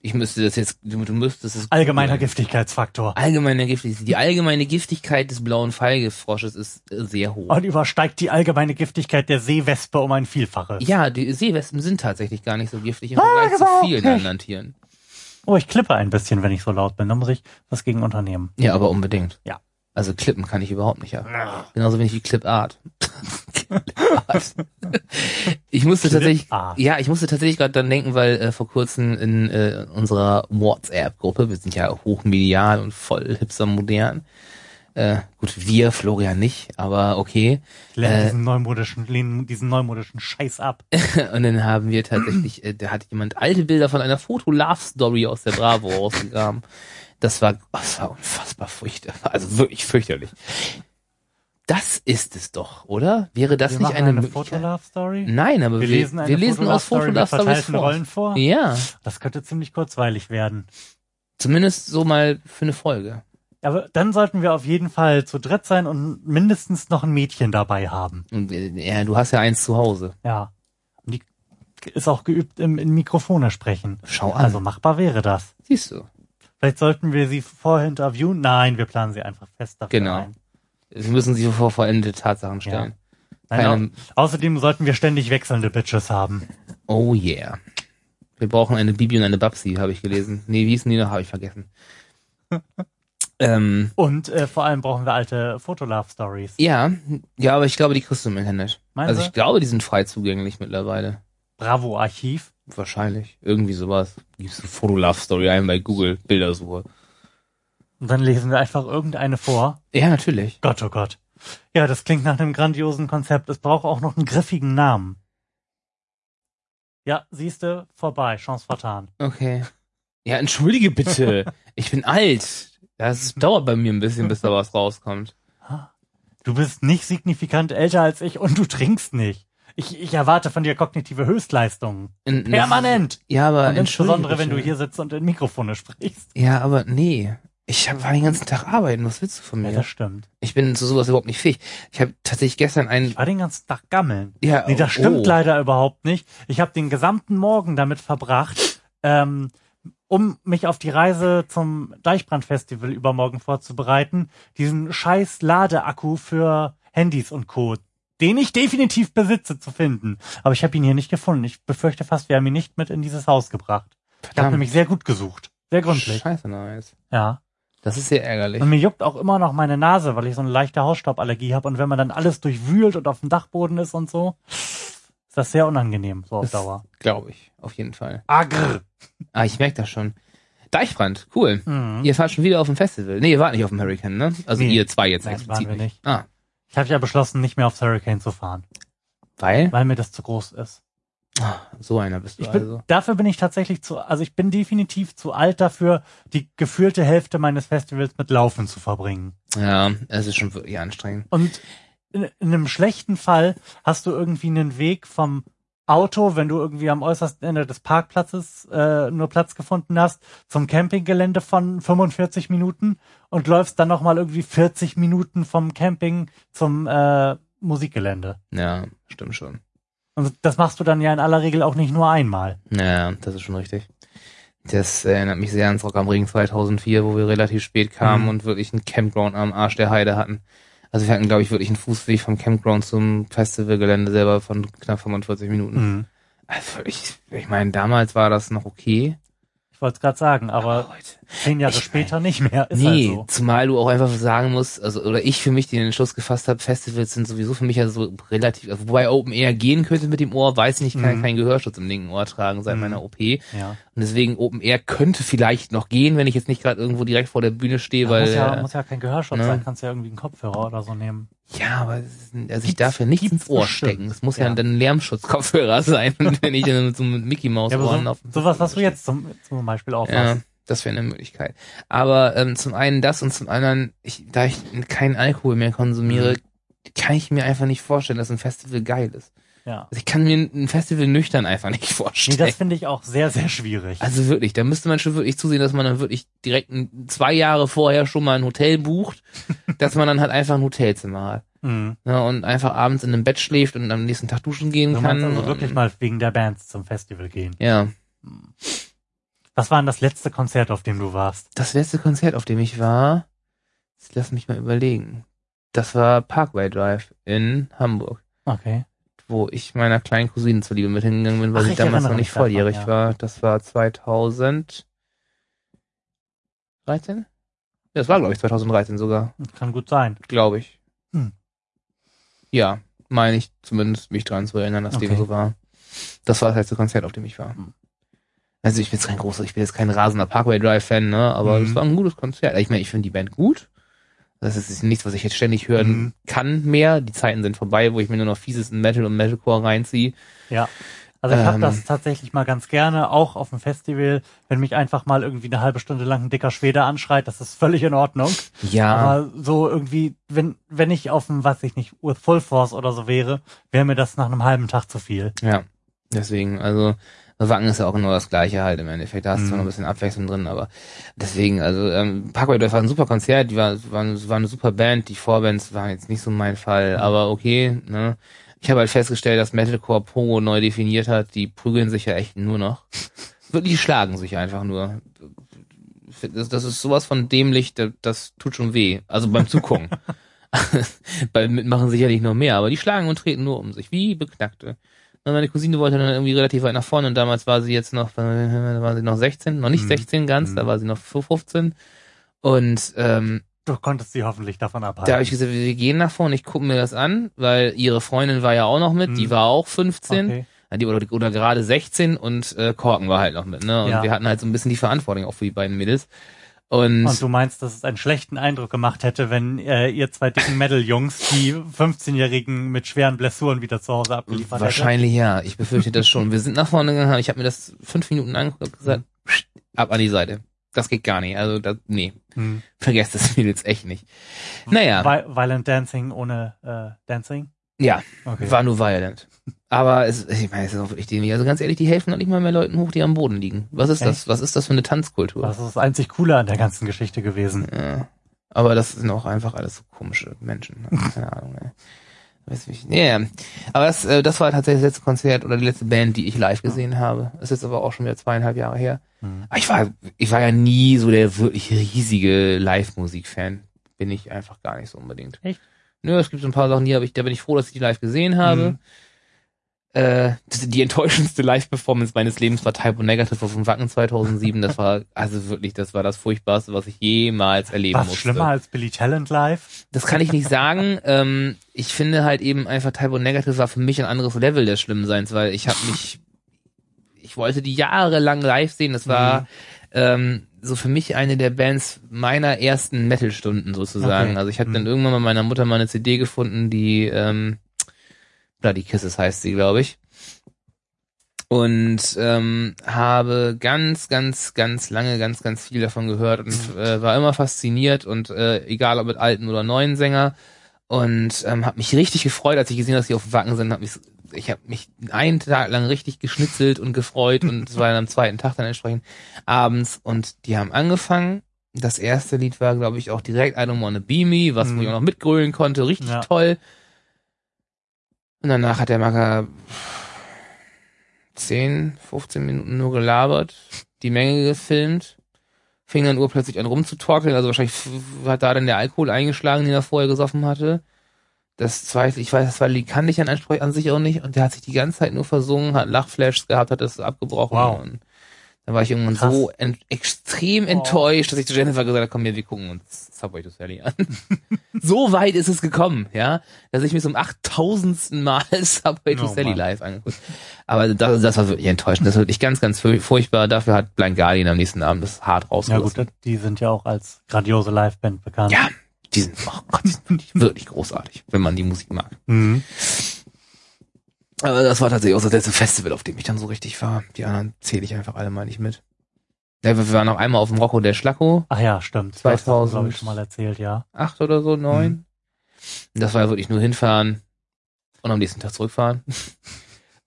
Ich müsste das jetzt, du, du müsstest es.
Allgemeiner
googeln.
Giftigkeitsfaktor.
Allgemeiner Giftigkeit. Die allgemeine Giftigkeit des blauen Pfeilgriffrosches ist äh, sehr hoch.
Und übersteigt die allgemeine Giftigkeit der Seewespe um ein Vielfaches.
Ja, die Seewespen sind tatsächlich gar nicht so giftig im
Ah,
Vergleich zu vielen
Ja.
anderen Tieren.
Oh, ich klippe ein bisschen, wenn ich so laut bin. Da muss ich was gegen unternehmen.
Ja, aber unbedingt.
Ja.
Also Klippen kann ich überhaupt nicht ab. Genauso wenig wie Clipart. Clipart. ich musste tatsächlich, ja, ich musste tatsächlich gerade dann denken, weil äh, vor kurzem in äh, unserer WhatsApp-Gruppe, wir sind ja hochmedial und voll hipster modern. Äh, gut, wir, Florian nicht, aber okay.
Ich lehne
Äh,
diesen neumodischen, lehne diesen neumodischen Scheiß ab.
Und dann haben wir tatsächlich, äh, da hat jemand alte Bilder von einer Foto-Love-Story aus der Bravo rausgegraben. Das war, das war unfassbar furchtbar. Also wirklich fürchterlich. Das ist es doch, oder? Wäre das
wir
nicht eine,
eine? Foto-Love-Story.
Nein, aber
Wir
wir,
lesen eine
wir lesen aus Foto-Love-Stories vor.
Rollen vor.
Ja,
Das könnte ziemlich kurzweilig werden.
zumindest so mal für eine Folge.
Aber dann sollten wir auf jeden Fall zu dritt sein und mindestens noch ein Mädchen dabei haben.
Äh, ja, du hast ja eins zu Hause.
Ja. Und die ist auch geübt im, in Mikrofone sprechen.
Schau an.
Also machbar wäre das.
Siehst du.
Vielleicht sollten wir sie vorher interviewen. Nein, wir planen sie einfach fest dafür
Genau.
ein.
Sie müssen sich vor vollendete Tatsachen stellen.
Nein,
Keine-
au außerdem sollten wir ständig wechselnde Bitches haben.
Oh yeah. Wir brauchen eine Bibi und eine Babsi, habe ich gelesen. Nee, wie hießen die noch? Habe ich vergessen. ähm,
Und äh, vor allem brauchen wir alte Fotolove-Stories.
ja, ja, aber ich glaube, die kriegst du im Internet.
Meinst
also ich glaube, die sind frei zugänglich mittlerweile.
Bravo-Archiv.
Wahrscheinlich. Irgendwie sowas. Gibst du Foto Love Story ein bei Google, Bildersuche.
Und dann lesen wir einfach irgendeine vor.
Ja, natürlich.
Gott, oh Gott. Ja, das klingt nach einem grandiosen Konzept. Es braucht auch noch einen griffigen Namen. Ja, siehste, vorbei, Chance vertan.
Okay. Ja, entschuldige bitte. ich bin alt. Das dauert bei mir ein bisschen, bis da was rauskommt.
Du bist nicht signifikant älter als ich und du trinkst nicht. Ich, ich erwarte von dir kognitive Höchstleistungen. Permanent.
Ja, aber
Und insbesondere, wenn du hier sitzt und in Mikrofone sprichst.
Ja, aber nee. Ich hab, war den ganzen Tag arbeiten. Was willst du von
Ja,
mir?
das stimmt.
ich bin zu sowas überhaupt nicht fähig. Ich habe tatsächlich gestern einen.
Ich war den ganzen Tag gammeln.
Ja,
Nee, das stimmt
oh.
leider überhaupt nicht. Ich habe den gesamten Morgen damit verbracht, ähm, um mich auf die Reise zum Deichbrand-Festival übermorgen vorzubereiten, diesen scheiß Ladeakku für Handys und Co., den ich definitiv besitze, zu finden. Aber ich habe ihn hier nicht gefunden. Ich befürchte fast, wir haben ihn nicht mit in dieses Haus gebracht. Ich habe
Verdammt.
nämlich sehr gut gesucht. Sehr gründlich.
Scheiße, nice.
Ja.
Das ist sehr ärgerlich.
Und mir juckt auch immer noch meine Nase, weil ich so eine leichte Hausstauballergie habe. Und wenn man dann alles durchwühlt und auf dem Dachboden ist und so, ist das sehr unangenehm, so auf
Das
Dauer.
Glaube ich, auf jeden Fall.
Agr.
Ah, ich merke das schon. Deichbrand, cool.
Mhm.
Ihr fahrt schon wieder auf dem Festival. Nee, ihr wart nicht auf dem Hurricane, ne? Also
Nee.
ihr zwei jetzt
Nein,
explizit
waren wir nicht.
Ah,
Ich habe ja beschlossen, nicht mehr aufs Hurricane zu fahren,
weil?
weil mir das zu groß ist.
Ah, so einer bist du
Ich bin,
also.
Dafür bin ich tatsächlich zu, also ich bin definitiv zu alt dafür, die gefühlte Hälfte meines Festivals mit Laufen zu verbringen.
Ja, es ist schon wirklich anstrengend.
Und in, in einem schlechten Fall hast du irgendwie einen Weg vom Auto, wenn du irgendwie am äußersten Ende des Parkplatzes äh, nur Platz gefunden hast, zum Campinggelände von 45 Minuten und läufst dann nochmal irgendwie 40 Minuten vom Camping zum äh, Musikgelände.
Ja, stimmt schon.
Und das machst du dann ja in aller Regel auch nicht nur einmal.
Ja, das ist schon richtig. Das erinnert mich sehr ans Rock am Ring 2004, wo wir relativ spät kamen
Mhm.
und wirklich ein Campground am Arsch der Heide hatten. Also wir hatten, glaube ich, wirklich einen Fußweg vom Campground zum Festivalgelände selber von knapp 45 Minuten.
Mhm.
Also ich, ich meine, damals war das noch okay.
Ich wollte es gerade sagen, aber
heute.
zehn Jahre
ich
später nicht mehr. Ist
nee,
halt so.
zumal du auch einfach sagen musst, also oder ich für mich den Entschluss gefasst habe, Festivals sind sowieso für mich ja so relativ, also wobei Open Air gehen könnte mit dem Ohr, weiß ich nicht, kann
Mhm.
keinen Gehörschutz im linken Ohr tragen seit
Mhm.
meiner OP.
Ja.
Und deswegen Open Air könnte vielleicht noch gehen, wenn ich jetzt nicht gerade irgendwo direkt vor der Bühne stehe, weil
muss, ja,
äh,
muss ja kein Gehörschutz
ne?
sein, kannst ja irgendwie einen Kopfhörer oder so nehmen.
Ja, aber es ist, also ich
Gibt's-
darf ja nichts ins Ohr
bestimmt.
stecken. Es muss ja,
Ja.
dann ein Lärmschutzkopfhörer sein, wenn ich dann mit so einem Mickey Maus
Ja,
Ohren
so,
auf
sowas, was du jetzt zum, zum Beispiel
Ja,
aufhast.
das wäre eine Möglichkeit. Aber ähm, zum einen das und zum anderen, ich, da ich keinen Alkohol mehr konsumiere, kann ich mir einfach nicht vorstellen, dass ein Festival geil ist.
Ja.
Also ich kann mir ein Festival nüchtern einfach nicht
Nee,
vorstellen.
das finde ich auch sehr, sehr schwierig.
also wirklich, da müsste man schon wirklich zusehen, dass man dann wirklich direkt ein, zwei Jahre vorher schon mal ein Hotel bucht, dass man dann halt einfach ein Hotelzimmer hat.
Mhm.
Ne, und einfach abends in einem Bett schläft und am nächsten Tag duschen gehen
Du
kann.
also wirklich mal wegen der Bands zum Festival gehen.
Ja.
Was war denn das letzte Konzert, auf dem du warst?
Das letzte Konzert, auf dem ich war, jetzt lass mich mal überlegen. Das war Parkway Drive in Hamburg,
Okay.
Wo ich meiner kleinen Cousine zuliebe mit hingegangen bin, weil
Ach,
sie
ich
damals noch nicht
mich davon,
volljährig
ja.
war. Das war 2013? Das war, glaube ich, 2013 sogar,
Kann gut sein.
glaube ich.
Hm.
Ja, meine ich zumindest, mich dran zu erinnern, dass
Okay.
dem so war. Das war das letzte Konzert, auf dem ich war.
Hm.
Also ich bin jetzt kein großer, ich bin jetzt kein rasender Parkway Drive Fan, ne, aber
Mhm.
es war ein gutes Konzert. Ich meine, ich finde die Band gut. Das ist nichts, was ich jetzt ständig hören
Mhm.
kann mehr. Die Zeiten sind vorbei, wo ich mir nur noch fiesesten Metal und Metalcore reinziehe.
Ja. Also ich habe
Ähm.
das tatsächlich mal ganz gerne, auch auf dem Festival, wenn mich einfach mal irgendwie eine halbe Stunde lang ein dicker Schwede anschreit, das ist völlig in Ordnung.
Ja,
Aber so irgendwie, wenn, wenn ich auf dem, weiß ich nicht, With Full Force oder so wäre, wäre mir das nach einem halben Tag zu viel.
ja. Deswegen, also Wacken ist ja auch genau das gleiche halt im Endeffekt. Da hast du
Mhm.
zwar noch ein bisschen Abwechslung drin, aber deswegen, also ähm, Parkway Drive war ein super Konzert, die war, war, war eine super Band, die Vorbands waren jetzt nicht so mein Fall, aber okay, ne. Ich habe halt festgestellt, dass Metalcore Pogo neu definiert hat, die prügeln sich ja echt nur noch. Die schlagen sich einfach nur. Das, das ist sowas von dämlich, das, das tut schon weh. Also beim Zugucken. beim Mitmachen sicherlich noch mehr, aber die schlagen und treten nur um sich, wie Beknackte. Und meine Cousine wollte dann irgendwie relativ weit nach vorne und damals war sie jetzt noch, da war sie noch 16, noch nicht
Mhm.
16 ganz, da
Mhm.
war sie noch 15. Und ähm,
Du konntest sie hoffentlich davon abhalten.
da habe ich gesagt, wir gehen nach vorne, ich gucke mir das an, weil ihre Freundin war ja auch noch mit, die
Mhm.
war auch 15
okay.
die, oder, oder gerade 16 und äh, Korken war halt noch mit, ne? Und
Ja.
wir hatten halt so ein bisschen die Verantwortung auch für die beiden Mädels. Und,
Und du meinst, dass es einen schlechten Eindruck gemacht hätte, wenn äh, ihr zwei dicken Metal-Jungs die 15-Jährigen mit schweren Blessuren wieder zu Hause abgeliefert
wahrscheinlich ja, ich befürchte das schon. Wir sind nach vorne gegangen, ich habe mir das fünf Minuten angeguckt und gesagt, ab an die Seite. Das geht gar nicht. Also das, nee,
hätte. Hm.
vergesst das Mädels echt nicht. Naja,
Vi Violent Dancing ohne äh, Dancing?
ja,
Okay.
war nur violent. Aber es, ich meine, es ist auch wirklich dämlich. Also ganz ehrlich, die helfen noch nicht mal mehr Leuten hoch, die am Boden liegen. Was ist das?
Echt?
Was ist das für eine Tanzkultur?
Das ist das einzig Coole an der ganzen Geschichte gewesen.
Ja. Aber das sind auch einfach alles so komische Menschen. Also, Keine Ahnung, ey. Weiß nicht. Ja, aber das, äh, das war tatsächlich das letzte Konzert oder die letzte Band, die ich live gesehen habe. Das ist jetzt aber auch schon wieder zweieinhalb Jahre her.
Hm.
Aber Ich war, ich war ja nie so der wirklich riesige Live-Musik-Fan. Bin ich einfach gar nicht so unbedingt.
Echt?
Nö, es gibt so ein paar Sachen, die habe ich, da bin ich froh, dass ich die live gesehen habe.
Mhm.
Äh, die enttäuschendste Live-Performance meines Lebens war Type O Negative auf dem Wacken 2007. Das war, also wirklich, das war das furchtbarste, was ich jemals erleben
Was
musste.
schlimmer als Billy Talent live?
Das kann ich nicht sagen. ähm, ich finde halt eben einfach Type O Negative war für mich ein anderes Level des Schlimmseins, weil ich habe mich, ich wollte die jahrelang live sehen. Das war
Mhm.
ähm, so für mich eine der Bands meiner ersten Metal-Stunden sozusagen.
Okay.
Also ich habe
Mhm.
dann irgendwann bei meiner Mutter mal eine CD gefunden, die ähm, Bloody Kisses heißt sie, glaube ich. Und ähm, habe ganz, ganz, ganz lange, ganz, ganz viel davon gehört und äh, war immer fasziniert und äh, egal ob mit alten oder neuen Sänger und ähm, habe mich richtig gefreut, als ich gesehen habe, dass sie auf Wacken sind. Hab mich, ich habe mich einen Tag lang richtig geschnitzelt und gefreut und es war dann am zweiten Tag dann entsprechend abends und die haben angefangen. Das erste Lied war, glaube ich, auch direkt I Don't Wanna Be Me, was
Mhm.
ich auch noch mitgrölen konnte, richtig
Ja.
toll. Und danach hat der Macker 10, 15 Minuten nur gelabert, die Menge gefilmt, fing dann urplötzlich an rumzutorkeln, also wahrscheinlich hat da dann der Alkohol eingeschlagen, den er vorher gesoffen hatte. Das zweite, ich weiß, das war kannte ich an, Ansprech- an sich auch nicht und der hat sich die ganze Zeit nur versungen, hat Lachflashs gehabt, hat das abgebrochen
Wow.
und dann war ich irgendwann
Krass.
so ent extrem
Oh.
enttäuscht, dass ich zu Jennifer gesagt habe, komm hier, wir gucken uns Subway to Sally an. so weit ist es gekommen, ja, dass ich mir zum achttausendsten Mal Subway to
Oh
Sally
Mann.
live angeguckt. Aber das, das war wirklich enttäuschend. Das war wirklich ganz, ganz furch- furchtbar. Dafür hat Blind Guardian am nächsten Abend das hart
Ja
rausgelassen.
gut, die sind ja auch als grandiose Liveband bekannt.
Ja, die sind, oh Gott, die sind wirklich, wirklich großartig, wenn man die Musik mag.
Mhm.
Aber das war tatsächlich auch das letzte Festival, auf dem ich dann so richtig war. Die anderen zähle ich einfach alle mal nicht mit. Ja, wir waren noch einmal auf dem Rocco der Schlacko,
Ach ja, stimmt.
2000.
glaube ich, schon mal erzählt, ja.
acht oder so, neun. Und Das war ja wirklich nur hinfahren und am nächsten Tag zurückfahren.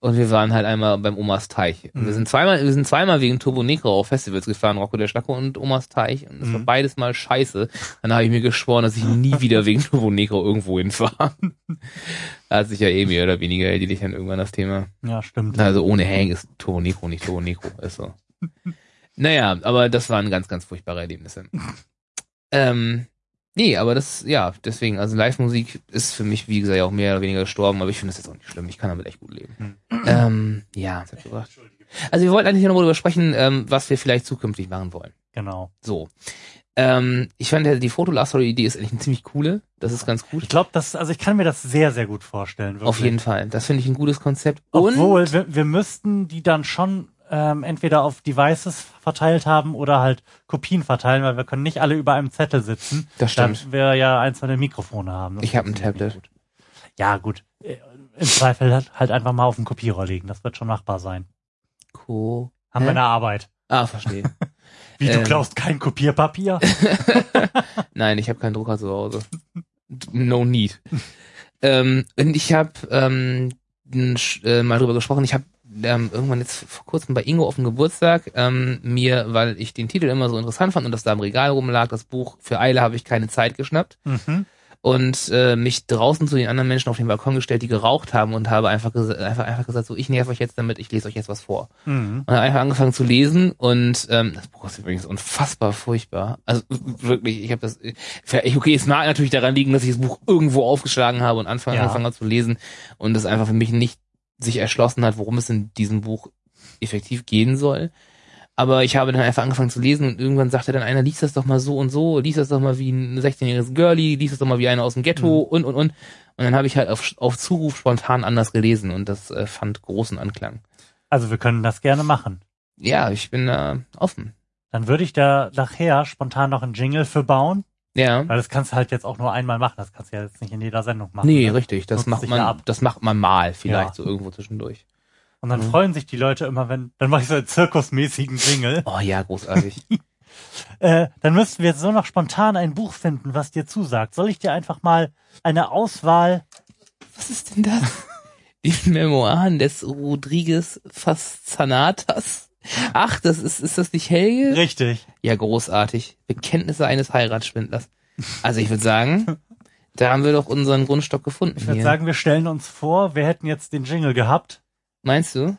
Und wir waren halt einmal beim Omas Teich. Und wir
Mhm.
sind zweimal, wir sind zweimal wegen Turbo Negro auf Festivals gefahren, Rocco der Schlacko und Omas Teich. Und das war
Mhm.
beides mal scheiße. Dann habe ich mir geschworen, dass ich nie wieder wegen Turbo Negro irgendwo hinfahre. da hat sich ja eh mehr oder weniger erledigt dann irgendwann das Thema.
Ja, stimmt.
Also ohne Hang ist Turbo Negro nicht Turbo Negro. Ist so. naja, aber das waren ganz, ganz furchtbare Erlebnisse. ähm, nee, aber das, ja, deswegen, also Live-Musik ist für mich, wie gesagt, ja auch mehr oder weniger gestorben, aber ich finde das jetzt auch nicht schlimm. Ich kann damit echt gut leben.
Hm.
Ähm, ja? Also wir wollten eigentlich noch mal darüber sprechen, ähm, was wir vielleicht zukünftig machen wollen.
Genau.
So. Ähm, ich fand ja, die Fotolast-Idee ist eigentlich eine ziemlich coole. Das ist ganz gut.
Ich glaube, das, also ich kann mir das sehr, sehr gut vorstellen. Wirklich.
Auf jeden Fall. Das finde ich ein gutes Konzept.
Obwohl,
Und
wir, wir müssten die dann schon ähm, entweder auf Devices verteilt haben oder halt Kopien verteilen, weil wir können nicht alle über einem Zettel sitzen.
Das stimmt.
Da wir ja ein, zwei Mikrofone haben. Das
Ich hab ein Tablet.
gut. Ja, gut. Äh, Im Zweifel halt, halt einfach mal auf den Kopierer legen. Das wird schon machbar sein.
Co.
Haben
Hä?
wir eine Arbeit.
Ah, verstehe.
Wie, du
Ähm.
klaust kein Kopierpapier?
Nein, ich habe keinen Drucker zu Hause. No need. ähm, und ich habe ähm, äh, mal drüber gesprochen. Ich habe ähm, irgendwann jetzt vor kurzem bei Ingo auf dem Geburtstag ähm, mir, weil ich den Titel immer so interessant fand und das da im Regal rumlag, das Buch für Eile habe ich keine Zeit geschnappt
mhm.
und äh, mich draußen zu den anderen Menschen auf den Balkon gestellt, die geraucht haben und habe einfach, einfach, einfach gesagt, so ich nerv euch jetzt damit, ich lese euch jetzt was vor.
Mhm.
Und habe einfach angefangen zu lesen und ähm, das Buch ist übrigens unfassbar furchtbar. Also wirklich, ich habe das. vielleicht- Okay, es mag natürlich daran liegen, dass ich das Buch irgendwo aufgeschlagen habe und anfangen,
Ja.
angefangen habe zu lesen und es einfach für mich nicht sich erschlossen hat, worum es in diesem Buch effektiv gehen soll. Aber ich habe dann einfach angefangen zu lesen und irgendwann sagte dann einer, lies das doch mal so und so, lies das doch mal wie ein 16-jähriges Girlie, lies das doch mal wie einer aus dem Ghetto und und und. Und dann habe ich halt auf, auf Zuruf spontan anders gelesen und das äh, fand großen Anklang.
Also wir können das gerne machen.
Ja, ich bin da offen.
Dann würde ich da nachher spontan noch einen Jingle für bauen,
Ja.
weil das kannst du halt jetzt auch nur einmal machen. Das kannst du ja jetzt nicht in jeder Sendung machen.
Nee,
ne?
richtig. Das
Nutzt
macht man,
ab.
das macht man mal vielleicht
Ja.
so irgendwo zwischendurch.
Und dann
Mhm.
freuen sich die Leute immer, wenn, dann mache ich so einen zirkusmäßigen Jingle.
Oh ja, großartig.
Äh, dann müssten wir jetzt so noch spontan ein Buch finden, was dir zusagt. Soll ich dir einfach mal eine Auswahl
Was ist denn das? Die Memoiren des Rodriguez Fascinatas. Ach, das ist, ist das nicht Helge?
Richtig.
Ja, großartig. Bekenntnisse eines Heiratsschwindlers. Also ich würde sagen, da haben wir doch unseren Grundstock gefunden
Ich würde sagen, wir stellen uns vor, wir hätten jetzt den Jingle gehabt.
Meinst du?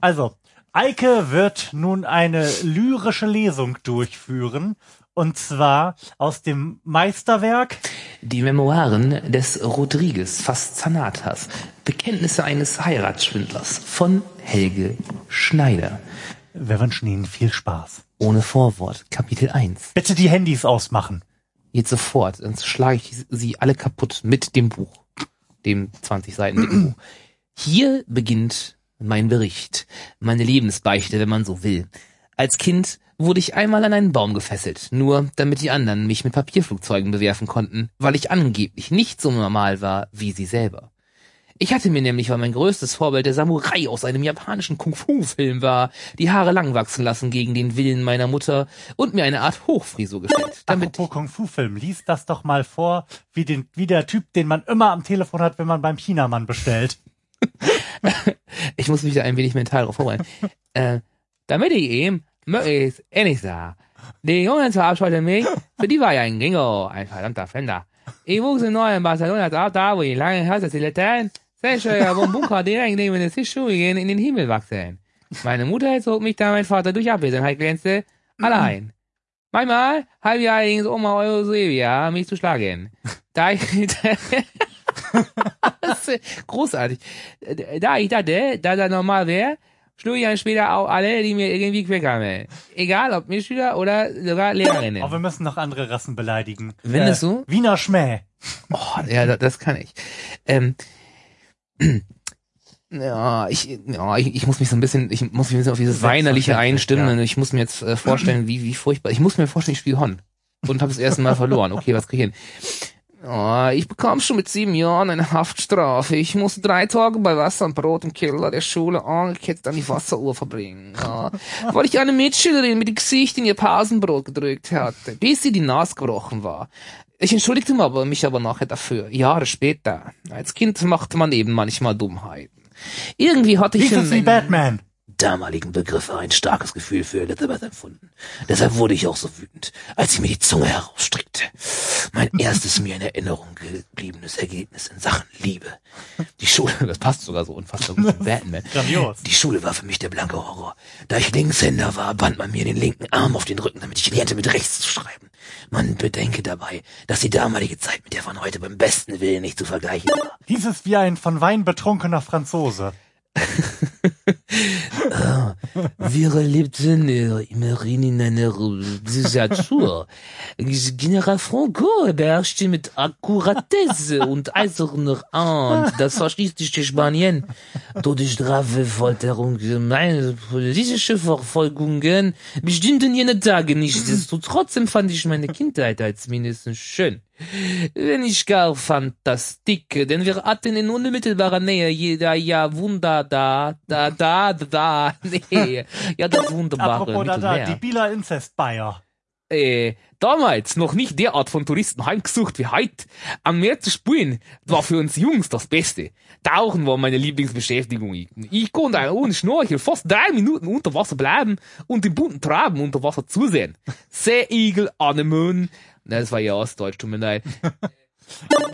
Also, Eike wird nun eine lyrische Lesung durchführen. Und zwar aus dem Meisterwerk.
Die Memoiren des Rodriguez Fascinatas. Bekenntnisse eines Heiratsschwindlers von Helge Schneider.
Wir wünschen Ihnen viel Spaß.
Ohne Vorwort. Kapitel 1.
Bitte die Handys ausmachen.
Jetzt sofort, sonst schlage ich sie alle kaputt mit dem Buch. Dem 20 Seiten dicken Buch. Hier beginnt mein Bericht, meine Lebensbeichte, wenn man so will. Als Kind wurde ich einmal an einen Baum gefesselt, nur damit die anderen mich mit Papierflugzeugen bewerfen konnten, weil ich angeblich nicht so normal war wie sie selber. Ich hatte mir nämlich, weil mein größtes Vorbild der Samurai aus einem japanischen Kung-Fu-Film war, die Haare lang wachsen lassen gegen den Willen meiner Mutter und mir eine Art Hochfrisur gestellt, damit
Apropos Kung-Fu-Film, lies das doch mal vor, wie, den, wie der Typ, den man immer am Telefon hat, wenn man beim Chinamann bestellt.
Ich muss mich da ein wenig mental drauf vorbereiten. äh, damit ich ihm möglichst ähnlich sah. Die Jungen zur Abschaltung mich, für die war ja ein Gringo, ein verdammter Fender. Ich wuchs in Neu in Barcelona auf, da wo die lange Haare die Latein, ja, vom Bunker direkt neben den Fischschuhe gehen, in den Himmel wachsen. Meine Mutter zog mich da mein Vater durch Abwesenheit glänzte, allein. Manchmal halb Jahr allerdings Oma Eusebia mich zu schlagen. Da ich, Das ist großartig. Da ich dachte, dass er normal wäre, schlug ich dann später auch alle, die mir irgendwie querkamen. Egal, ob Mitschüler oder sogar Lehrerinnen.
Aber wir müssen noch andere Rassen beleidigen. Äh,
Findest du?
Wiener Schmäh.
Oh, ja, das, das kann ich. Ähm, ja, ich, ja, ich, ich muss mich so ein bisschen, ich muss mich ein bisschen auf dieses Weinerliche einstimmen.
ja.
Ich muss mir jetzt äh, vorstellen, wie, wie furchtbar. Ich muss mir vorstellen, ich spiele Hon. Und habe das erste Mal verloren. Okay, was krieg ich hin? Oh, ich bekam schon mit sieben Jahren eine Haftstrafe. Ich musste drei Tage bei Wasser und Brot im Keller der Schule angekettet an die Wasseruhr verbringen. Ja, weil ich eine Mitschülerin mit dem Gesicht in ihr Pausenbrot gedrückt hatte, bis sie die Nase gebrochen war. Ich entschuldigte mich aber, mich aber nachher dafür. Jahre später. Als Kind machte man eben manchmal Dummheiten. Irgendwie hatte ich
wie
in
Batman.
damaligen Begriffe ein starkes Gefühl für Elizabeth empfunden. Deshalb wurde ich auch so wütend, als sie mir die Zunge herausstreckte. Mein erstes mir in Erinnerung gebliebenes Ergebnis in Sachen Liebe. Die Schule, das passt sogar so unfassbar gut zu Batman.
Grandios.
Die Schule war für mich der blanke Horror. Da ich Linkshänder war, band man mir den linken Arm auf den Rücken, damit ich lernte, mit rechts zu schreiben. Man bedenke dabei, dass die damalige Zeit mit der von heute beim besten Willen nicht zu vergleichen war.
Dieses wie ein von Wein betrunkener Franzose.
Wir lebten äh, immerhin in einer Diktatur. General Franco beherrschte mit Akkuratesse und eiserner Hand das faschistische Spanien. Todesstrafe, Folterung, politische Verfolgungen bestimmten jene Tage nicht. Nichtsdestotrotz empfand ich meine Kindheit als mindestens schön. Wenn ich gar fantastik, denn wir hatten in unmittelbarer Nähe jeder ja Wunder da, da, da, da, nee, ja das wunderbare
Apropos da, da,
Mittelmeer.
die Bieler Inzest-Bayer.
Äh, damals noch nicht derart von Touristen heimgesucht wie heute. Am Meer zu spielen war für uns Jungs das Beste. Tauchen war meine Lieblingsbeschäftigung. Ich, konnte ohne Schnorchel fast drei Minuten unter Wasser bleiben und den bunten Traben unter Wasser zusehen. Seeigel, Anemonen, das war ja Ostdeutsch, tut mir leid.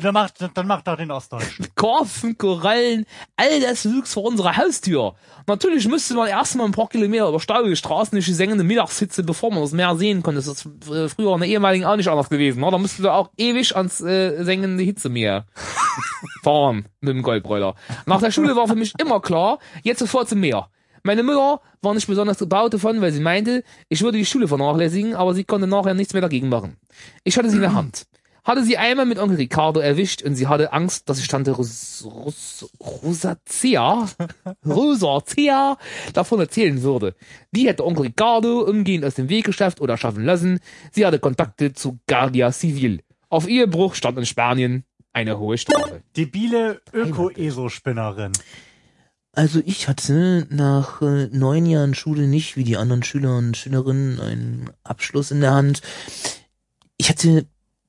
Dann macht, dann macht doch den Ostdeutschen.
Karpfen, Korallen, all das wuchs vor unserer Haustür. Natürlich müsste man erstmal ein paar Kilometer über staubige Straßen durch die sengende Mittagshitze, bevor man das Meer sehen konnte. Das ist äh, früher in der ehemaligen auch nicht anders gewesen. Ne? Da müsste du auch ewig ans äh, sengende Hitzemeer fahren mit dem Goldbräuler. Nach der Schule war für mich immer klar, jetzt sofort zum Meer. Meine Mutter war nicht besonders gebaut davon, weil sie meinte, ich würde die Schule vernachlässigen, aber sie konnte nachher nichts mehr dagegen machen. Ich hatte sie in der Hand. Hatte sie einmal mit Onkel Ricardo erwischt und sie hatte Angst, dass ich Tante Ros Ros Rosacea, Rosacea davon erzählen würde. Die hätte Onkel Ricardo umgehend aus dem Weg geschafft oder schaffen lassen. Sie hatte Kontakte zu Guardia Civil. Auf Ehebruch stand in Spanien eine hohe Strafe.
Die Biele Öko-ESO-Spinnerin.
Also ich hatte nach äh, neun Jahren Schule nicht wie die anderen Schüler und Schülerinnen einen Abschluss in der Hand. Ich hatte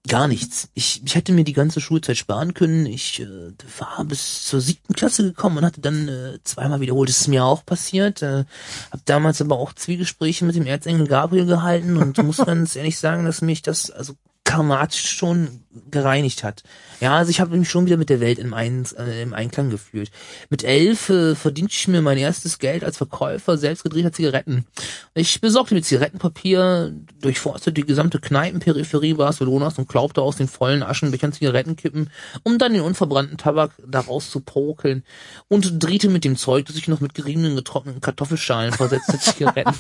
gar nichts. Ich, ich hätte mir die ganze Schulzeit sparen können. Ich äh, war bis zur siebten Klasse gekommen und hatte dann äh, zweimal wiederholt. Das ist mir auch passiert. Äh, hab damals aber auch Zwiegespräche mit dem Erzengel Gabriel gehalten und muss ganz ehrlich sagen, dass mich das also karmatisch schon gereinigt hat. Ja, also ich habe mich schon wieder mit der Welt im, Ein äh, im Einklang gefühlt. Mit elf äh, verdiente ich mir mein erstes Geld als Verkäufer selbstgedrehter Zigaretten. Ich besorgte mir Zigarettenpapier, durchforstete die gesamte Kneipenperipherie Barcelonas und klaubte aus den vollen Aschenbechern Zigarettenkippen, um dann den unverbrannten Tabak daraus zu pokeln und drehte mit dem Zeug, das ich noch mit geriebenen, getrockneten Kartoffelschalen versetzte, Zigaretten.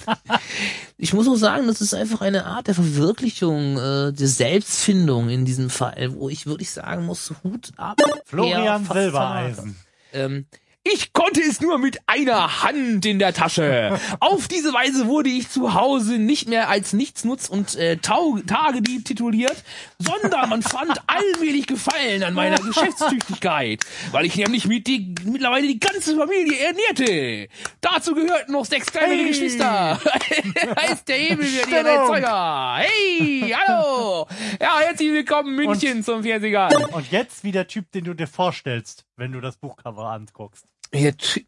ich muss auch sagen, das ist einfach eine Art der Verwirklichung, äh, der Selbstfindung in diesem Fall, wo ich wirklich sagen muss, Hut ab.
Florian Silbereisen.
ähm, ich konnte es nur mit einer Hand in der Tasche. Auf diese Weise wurde ich zu Hause nicht mehr als Nichtsnutz und äh, Tagedieb tituliert, sondern man fand allmählich Gefallen an meiner Geschäftstüchtigkeit, weil ich nämlich mit die, mittlerweile die ganze Familie ernährte. Dazu gehörten noch sechs kleinere
Hey.
Geschwister. heißt der Hebel
Stellung.
Erzeuger. Hey, hallo. Ja, herzlich willkommen München zum Fernsehgarten.
Und jetzt wie der Typ, den du dir vorstellst, wenn du das Buchcover anguckst.
Tsch-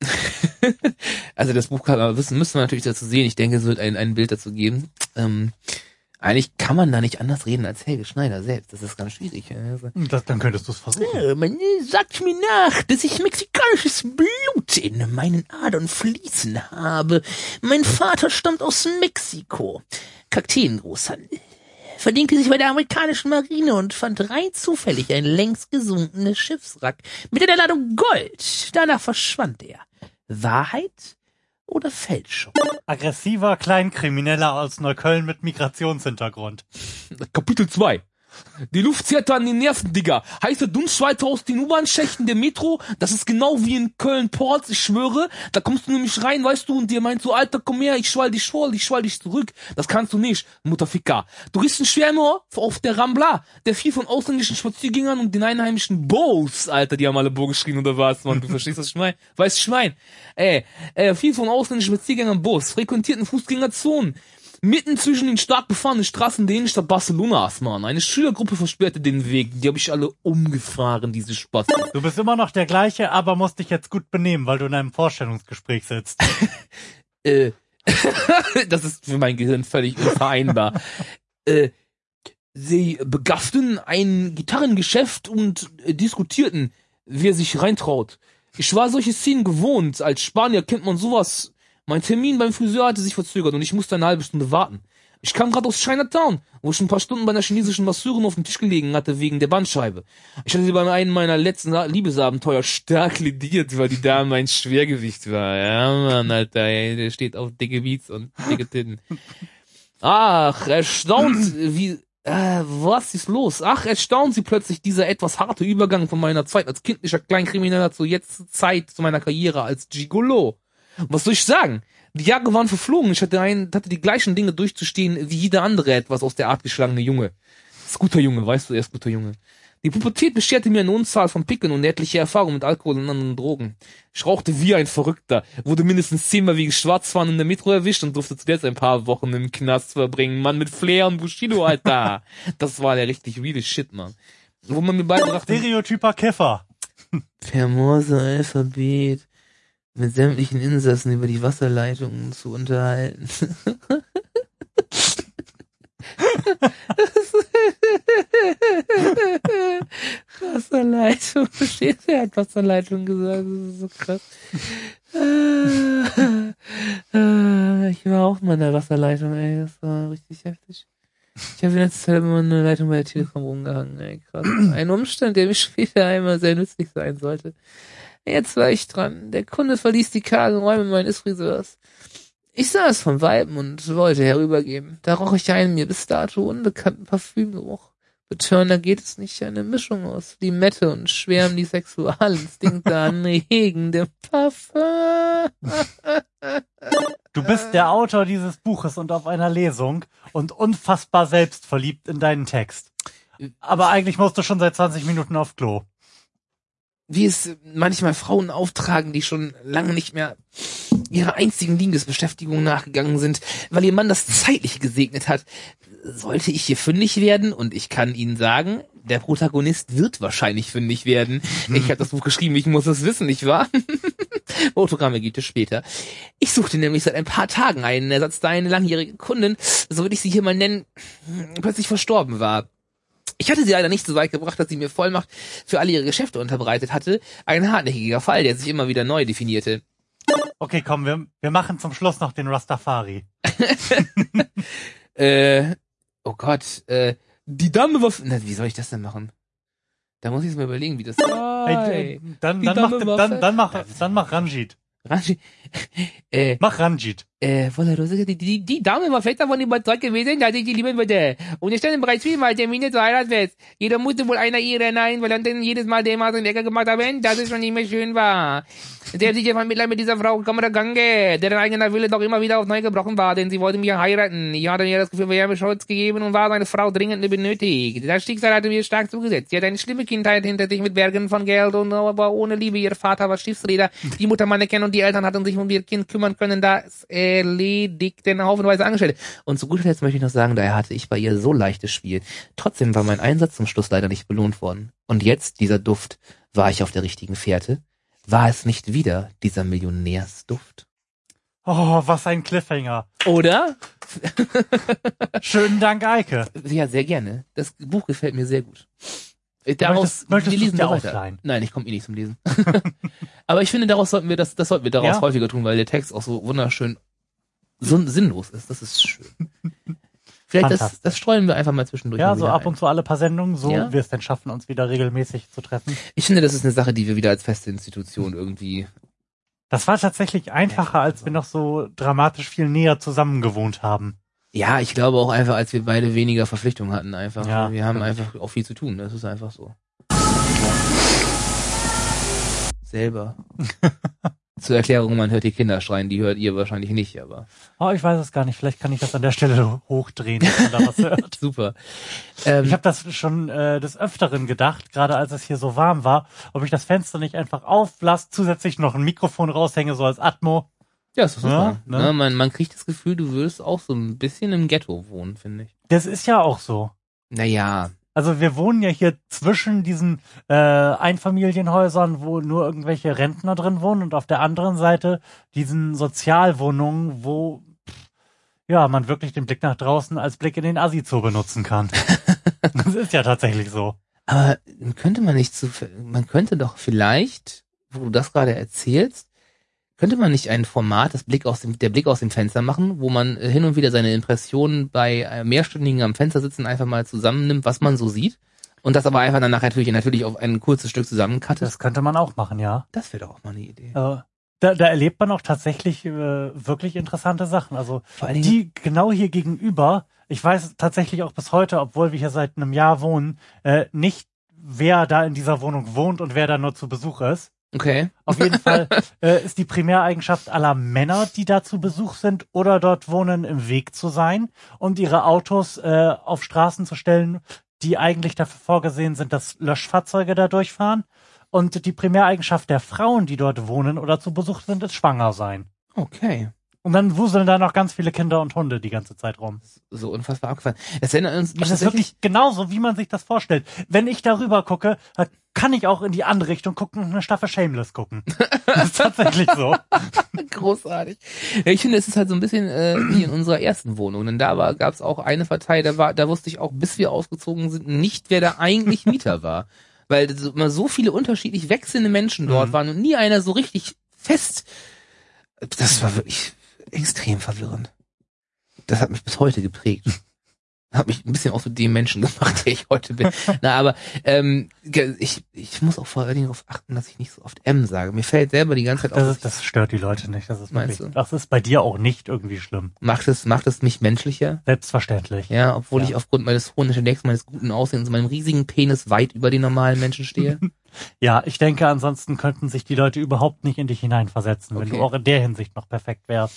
also das Buch kann man wissen, müsste man natürlich dazu sehen. Ich denke, es wird ein, ein Bild dazu geben. Ähm, eigentlich kann man da nicht anders reden als Helge Schneider selbst. Das ist ganz schwierig. Also,
Das, dann könntest du es versuchen.
man sagt mir nach, dass ich mexikanisches Blut in meinen Adern fließen habe. Mein Vater stammt aus Mexiko. Kakteengroßhandel. Verdingte sich bei der amerikanischen Marine und fand rein zufällig ein längst gesunkenes Schiffswrack mit einer Ladung Gold. Danach verschwand er. Wahrheit oder Fälschung?
Aggressiver Kleinkrimineller aus Neukölln mit Migrationshintergrund.
Kapitel 2. Die Luft zerrt an den Nerven, Digga. Heiße Dunstschweite aus den U-Bahn-Schächten der Metro, das ist genau wie in Köln-Ports, ich schwöre. Da kommst du nämlich rein, weißt du, und dir meint so, Alter, komm her, ich schwall dich vor, ich schwall dich zurück. Das kannst du nicht, Mutterficker. Du riechst einen Schwärmer auf der Rambla, der viel von ausländischen Spaziergängern und den einheimischen Bows, Alter, die haben alle Bo geschrien oder was, Mann, du verstehst, was ich meine? Weißt du, Schwein? Ey, äh, viel von ausländischen Spaziergängern Bows, frequentierten Fußgängerzonen. Mitten zwischen den stark befahrenen Straßen der Innenstadt Barcelonas, Mann. Eine Schülergruppe versperrte den Weg. Die habe ich alle umgefahren, diese Spaß.
Du bist immer noch der gleiche, aber musst dich jetzt gut benehmen, weil du in einem Vorstellungsgespräch sitzt.
äh, das ist für mein Gehirn völlig unvereinbar. äh, sie begafften ein Gitarrengeschäft und äh, diskutierten, wer sich reintraut. Ich war solche Szenen gewohnt. Als Spanier kennt man sowas. Mein Termin beim Friseur hatte sich verzögert und ich musste eine halbe Stunde warten. Ich kam gerade aus Chinatown, wo ich ein paar Stunden bei einer chinesischen Masseurin auf dem Tisch gelegen hatte wegen der Bandscheibe. Ich hatte sie bei einem meiner letzten Liebesabenteuer stark lediert, weil die Dame ein Schwergewicht war. Ja, Mann, Alter, ey, der steht auf dicke Beats und dicke Titten. Ach, erstaunt, wie, äh, was ist los? Ach, erstaunt sie plötzlich dieser etwas harte Übergang von meiner Zeit als kindlicher Kleinkrimineller zu jetzt Zeit zu meiner Karriere als Gigolo. Was soll ich sagen? Die Jahre waren verflogen. Ich hatte, ein, hatte die gleichen Dinge durchzustehen wie jeder andere etwas aus der Art geschlagene Junge. ist guter Junge, weißt du, er ist guter Junge. Die Pubertät bescherte mir eine Unzahl von Picken und etliche Erfahrungen mit Alkohol und anderen Drogen. Ich rauchte wie ein Verrückter, wurde mindestens zehnmal wegen Schwarzfahren in der Metro erwischt und durfte zuletzt ein paar Wochen im Knast verbringen. Mann mit Flair und Bushido, Alter. das war der richtig reale Shit, Mann. Wo man mir beide dachte...
Stereotyper Käfer.
Famose Alphabet mit sämtlichen Insassen über die Wasserleitungen zu unterhalten. Wasserleitung, verstehst du? Er hat Wasserleitung gesagt, das ist so krass. Ich war auch mal in der Wasserleitung, ey, das war richtig heftig. Ich habe die letzte Zeit immer eine Leitung bei der Telekom rumgehangen, ey, krass. Ein Umstand, der mir später einmal sehr nützlich sein sollte. Jetzt war ich dran. Der Kunde verließ die kargen Räume meines Friseurs. Ich sah es vom Weiben und wollte herübergeben. Da roch ich einen mir bis dato unbekannten Parfümgeruch. Betörender geht es nicht, eine Mischung aus Limette und schwärmen die Sexualinstinkte anregendem Parfum.
Du bist der Autor dieses Buches und auf einer Lesung und unfassbar selbstverliebt in deinen Text. Aber eigentlich musst du schon seit 20 Minuten auf Klo
wie es manchmal Frauen auftragen, die schon lange nicht mehr ihrer einzigen Liebesbeschäftigung nachgegangen sind, weil ihr Mann das zeitlich gesegnet hat. Sollte ich hier fündig werden und ich kann Ihnen sagen, der Protagonist wird wahrscheinlich fündig werden. Ich habe das Buch geschrieben, ich muss es wissen, nicht wahr? Autogramme gibt es später. Ich suchte nämlich seit ein paar Tagen einen Ersatz, da eine langjährige Kundin, so würde ich sie hier mal nennen, plötzlich verstorben war. Ich hatte sie leider nicht so weit gebracht, dass sie mir Vollmacht für alle ihre Geschäfte unterbreitet hatte. Ein hartnäckiger Fall, der sich immer wieder neu definierte.
Okay, komm, wir, wir machen zum Schluss noch den Rastafari.
äh, oh Gott, äh, die Dame war, na, wie soll ich das denn machen? Da muss ich es mir überlegen, wie das
war. Hey, dann, dann, mach, dann, dann, mach, dann mach Ranjit.
Ranjit, äh,
mach Ranjit
äh, Rose, die, die, die Dame war fest davon überzeugt gewesen, dass ich die lieben würde. Und es standen bereits vielmal Termine zur Heirat fest. Jeder musste wohl einer ihrer nein, weil dann jedes Mal dermaßen lecker gemacht haben, dass es schon nicht mehr schön war. Der sich Vermittler mit dieser Frau Kamera Gange, deren eigener Wille doch immer wieder auf neu gebrochen war, denn sie wollte mich heiraten. Ich hatte ihr das Gefühl, wir haben Schutz gegeben und war seine Frau dringend benötigt. Das Schicksal hatte mir stark zugesetzt. Sie hat eine schlimme Kindheit hinter sich mit Bergen von Geld und aber ohne Liebe. Ihr Vater war Schiffsräder, die Mutter meine kennen und die Eltern hatten sich um ihr Kind kümmern können, das erledigten haufenweise Angestellte. Und zu guter Letzt möchte ich noch sagen, daher hatte ich bei ihr so leichtes Spiel. Trotzdem war mein Einsatz zum Schluss leider nicht belohnt worden. Und jetzt, dieser Duft, war ich auf der richtigen Fährte? War es nicht wieder dieser Millionärsduft?
Oh, was ein Cliffhanger.
Oder?
Schönen Dank, Eike.
Ja, sehr gerne. Das Buch gefällt mir sehr gut.
Daraus, möchtest, möchtest lesen ja weiter.
Nein, ich komme eh nicht zum Lesen. Aber ich finde, daraus sollten wir das, das sollten wir daraus ja? häufiger tun, weil der Text auch so wunderschön so sinnlos ist. Das ist schön. Vielleicht das, das streuen wir einfach mal zwischendurch.
Ja, so ab ein. und zu alle paar Sendungen, so ja? wir es denn schaffen, uns wieder regelmäßig zu treffen.
Ich finde, das ist eine Sache, die wir wieder als feste Institution irgendwie.
Das war tatsächlich einfacher, als wir noch so dramatisch viel näher zusammen gewohnt haben.
Ja, ich glaube auch einfach, als wir beide weniger Verpflichtungen hatten, einfach. Ja, wir haben einfach auch viel zu tun. Das ist einfach so. Selber. Zur Erklärung, man hört die Kinder schreien, die hört ihr wahrscheinlich nicht, aber.
Oh, ich weiß es gar nicht. Vielleicht kann ich das an der Stelle hochdrehen, dass man da was hört.
Super.
Ähm, ich habe das schon äh, des Öfteren gedacht, gerade als es hier so warm war, ob ich das Fenster nicht einfach auflasse, zusätzlich noch ein Mikrofon raushänge, so als Atmo.
Ja, ist super. Ja, ne? Ja, man, man kriegt das Gefühl, du würdest auch so ein bisschen im Ghetto wohnen, finde ich.
Das ist ja auch so.
Naja,
also wir wohnen ja hier zwischen diesen äh, Einfamilienhäusern, wo nur irgendwelche Rentner drin wohnen und auf der anderen Seite diesen Sozialwohnungen, wo ja man wirklich den Blick nach draußen als Blick in den Assi-Zoo benutzen kann. das ist ja tatsächlich so.
Aber könnte man nicht zu, man könnte doch vielleicht, wo du das gerade erzählst, Könnte man nicht ein Format, das Blick aus dem, der Blick aus dem Fenster machen, wo man äh, hin und wieder seine Impressionen bei äh, mehrstündigen am Fenster sitzen einfach mal zusammennimmt, was man so sieht? Und das aber einfach danach natürlich, natürlich auf ein kurzes Stück zusammenkattet?
Das könnte man auch machen, ja.
Das wäre doch auch mal eine Idee.
Also, da, da erlebt man auch tatsächlich äh, wirklich interessante Sachen. Also die genau hier gegenüber, ich weiß tatsächlich auch bis heute, obwohl wir hier seit einem Jahr wohnen, äh, nicht, wer da in dieser Wohnung wohnt und wer da nur zu Besuch ist.
Okay.
Auf jeden Fall äh, ist die Primäreigenschaft aller Männer, die da zu Besuch sind oder dort wohnen, im Weg zu sein und ihre Autos äh, auf Straßen zu stellen, die eigentlich dafür vorgesehen sind, dass Löschfahrzeuge da durchfahren. Und die Primäreigenschaft der Frauen, die dort wohnen oder zu Besuch sind, ist schwanger sein.
Okay.
Und dann wuseln da noch ganz viele Kinder und Hunde die ganze Zeit rum.
So unfassbar abgefallen. Das erinnert uns
Das ist wirklich genauso, wie man sich das vorstellt. Wenn ich darüber gucke, dann kann ich auch in die andere Richtung gucken und eine Staffel Shameless gucken. Das ist tatsächlich so.
Großartig. Ja, ich finde, es ist halt so ein bisschen äh, wie in unserer ersten Wohnung. Denn da war, gab es auch eine Partei, da war, da wusste ich auch, bis wir ausgezogen sind, nicht, wer da eigentlich Mieter war. Weil immer so viele unterschiedlich wechselnde Menschen dort
Mhm.
waren und nie einer so richtig fest. Das war wirklich extrem verwirrend. Das hat mich bis heute geprägt. Hat mich ein bisschen auch zu dem Menschen gemacht, der ich heute bin. Na, aber ähm, ich, ich muss auch vor allen Dingen darauf achten, dass ich nicht so oft M sage. Mir fällt selber die ganze Zeit auf,
Das, ist, das stört die Leute nicht. Das ist, wirklich,
du?
das ist bei dir auch nicht irgendwie schlimm.
Macht es, macht es mich menschlicher?
Selbstverständlich.
Ja, obwohl
Ja.
ich aufgrund meines hohen Intellekts, meines guten Aussehens, meinem riesigen Penis weit über den normalen Menschen stehe.
Ja, ich denke, ansonsten könnten sich die Leute überhaupt nicht in dich hineinversetzen, wenn
Okay.
du auch in der Hinsicht noch perfekt wärst.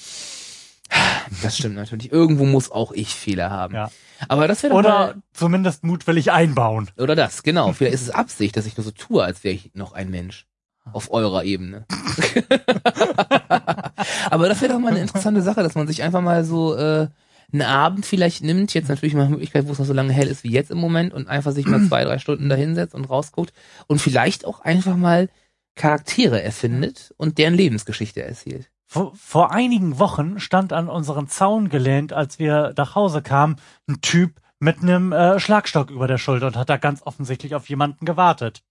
Das stimmt natürlich. Irgendwo muss auch ich Fehler haben.
Ja.
Aber das wäre doch
Oder
mal,
zumindest mutwillig einbauen.
oder das, genau. Vielleicht ist es Absicht, dass ich nur so tue, als wäre ich noch ein Mensch. Auf eurer Ebene. Aber das wäre doch mal eine interessante Sache, dass man sich einfach mal so äh, einen Abend vielleicht nimmt, jetzt natürlich mal eine Möglichkeit, wo es noch so lange hell ist wie jetzt im Moment und einfach sich mal zwei, drei Stunden da hinsetzt und rausguckt und vielleicht auch einfach mal Charaktere erfindet und deren Lebensgeschichte erzählt.
Vor, vor einigen Wochen stand an unseren Zaun gelehnt, als wir nach Hause kamen, ein Typ mit einem äh, Schlagstock über der Schulter und hat da ganz offensichtlich auf jemanden gewartet.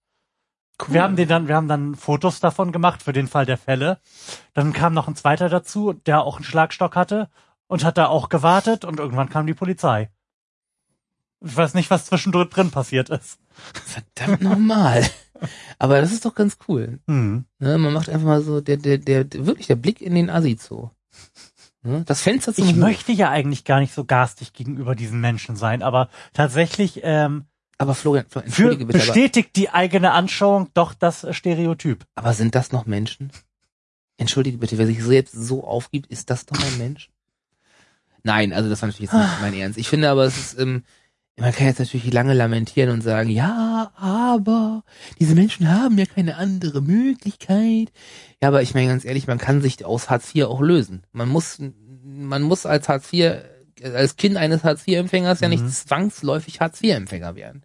Wir haben den dann, wir haben dann Fotos davon gemacht für den Fall der Fälle. Dann kam noch ein zweiter dazu, der auch einen Schlagstock hatte und hat da auch gewartet und irgendwann kam die Polizei. Ich weiß nicht, was zwischendurch drin passiert ist.
Verdammt normal. Aber das ist doch ganz cool.
Hm.
Ne? Man macht einfach mal so der, der, der, wirklich der Blick in den Assi-Zoo. Ne? Das Fenster zum
Ich
Hof.
möchte ja eigentlich gar nicht so garstig gegenüber diesen Menschen sein, aber tatsächlich ähm,
Aber Florian, Florian
für,
entschuldige bitte, aber,
bestätigt die eigene Anschauung doch das Stereotyp.
aber sind das noch Menschen? Entschuldige bitte, wer sich selbst so aufgibt, ist das doch ein Mensch? Nein, also das war natürlich jetzt nicht mein Ernst. Ich finde aber, es ist, ähm, man kann jetzt natürlich lange lamentieren und sagen, ja, aber diese Menschen haben ja keine andere Möglichkeit. Ja, aber ich meine ganz ehrlich, man kann sich aus Hartz IV auch lösen. Man muss, man muss als Hartz IV, als Kind eines Hartz IV-Empfängers ja nicht
Mhm.
zwangsläufig Hartz IV-Empfänger werden.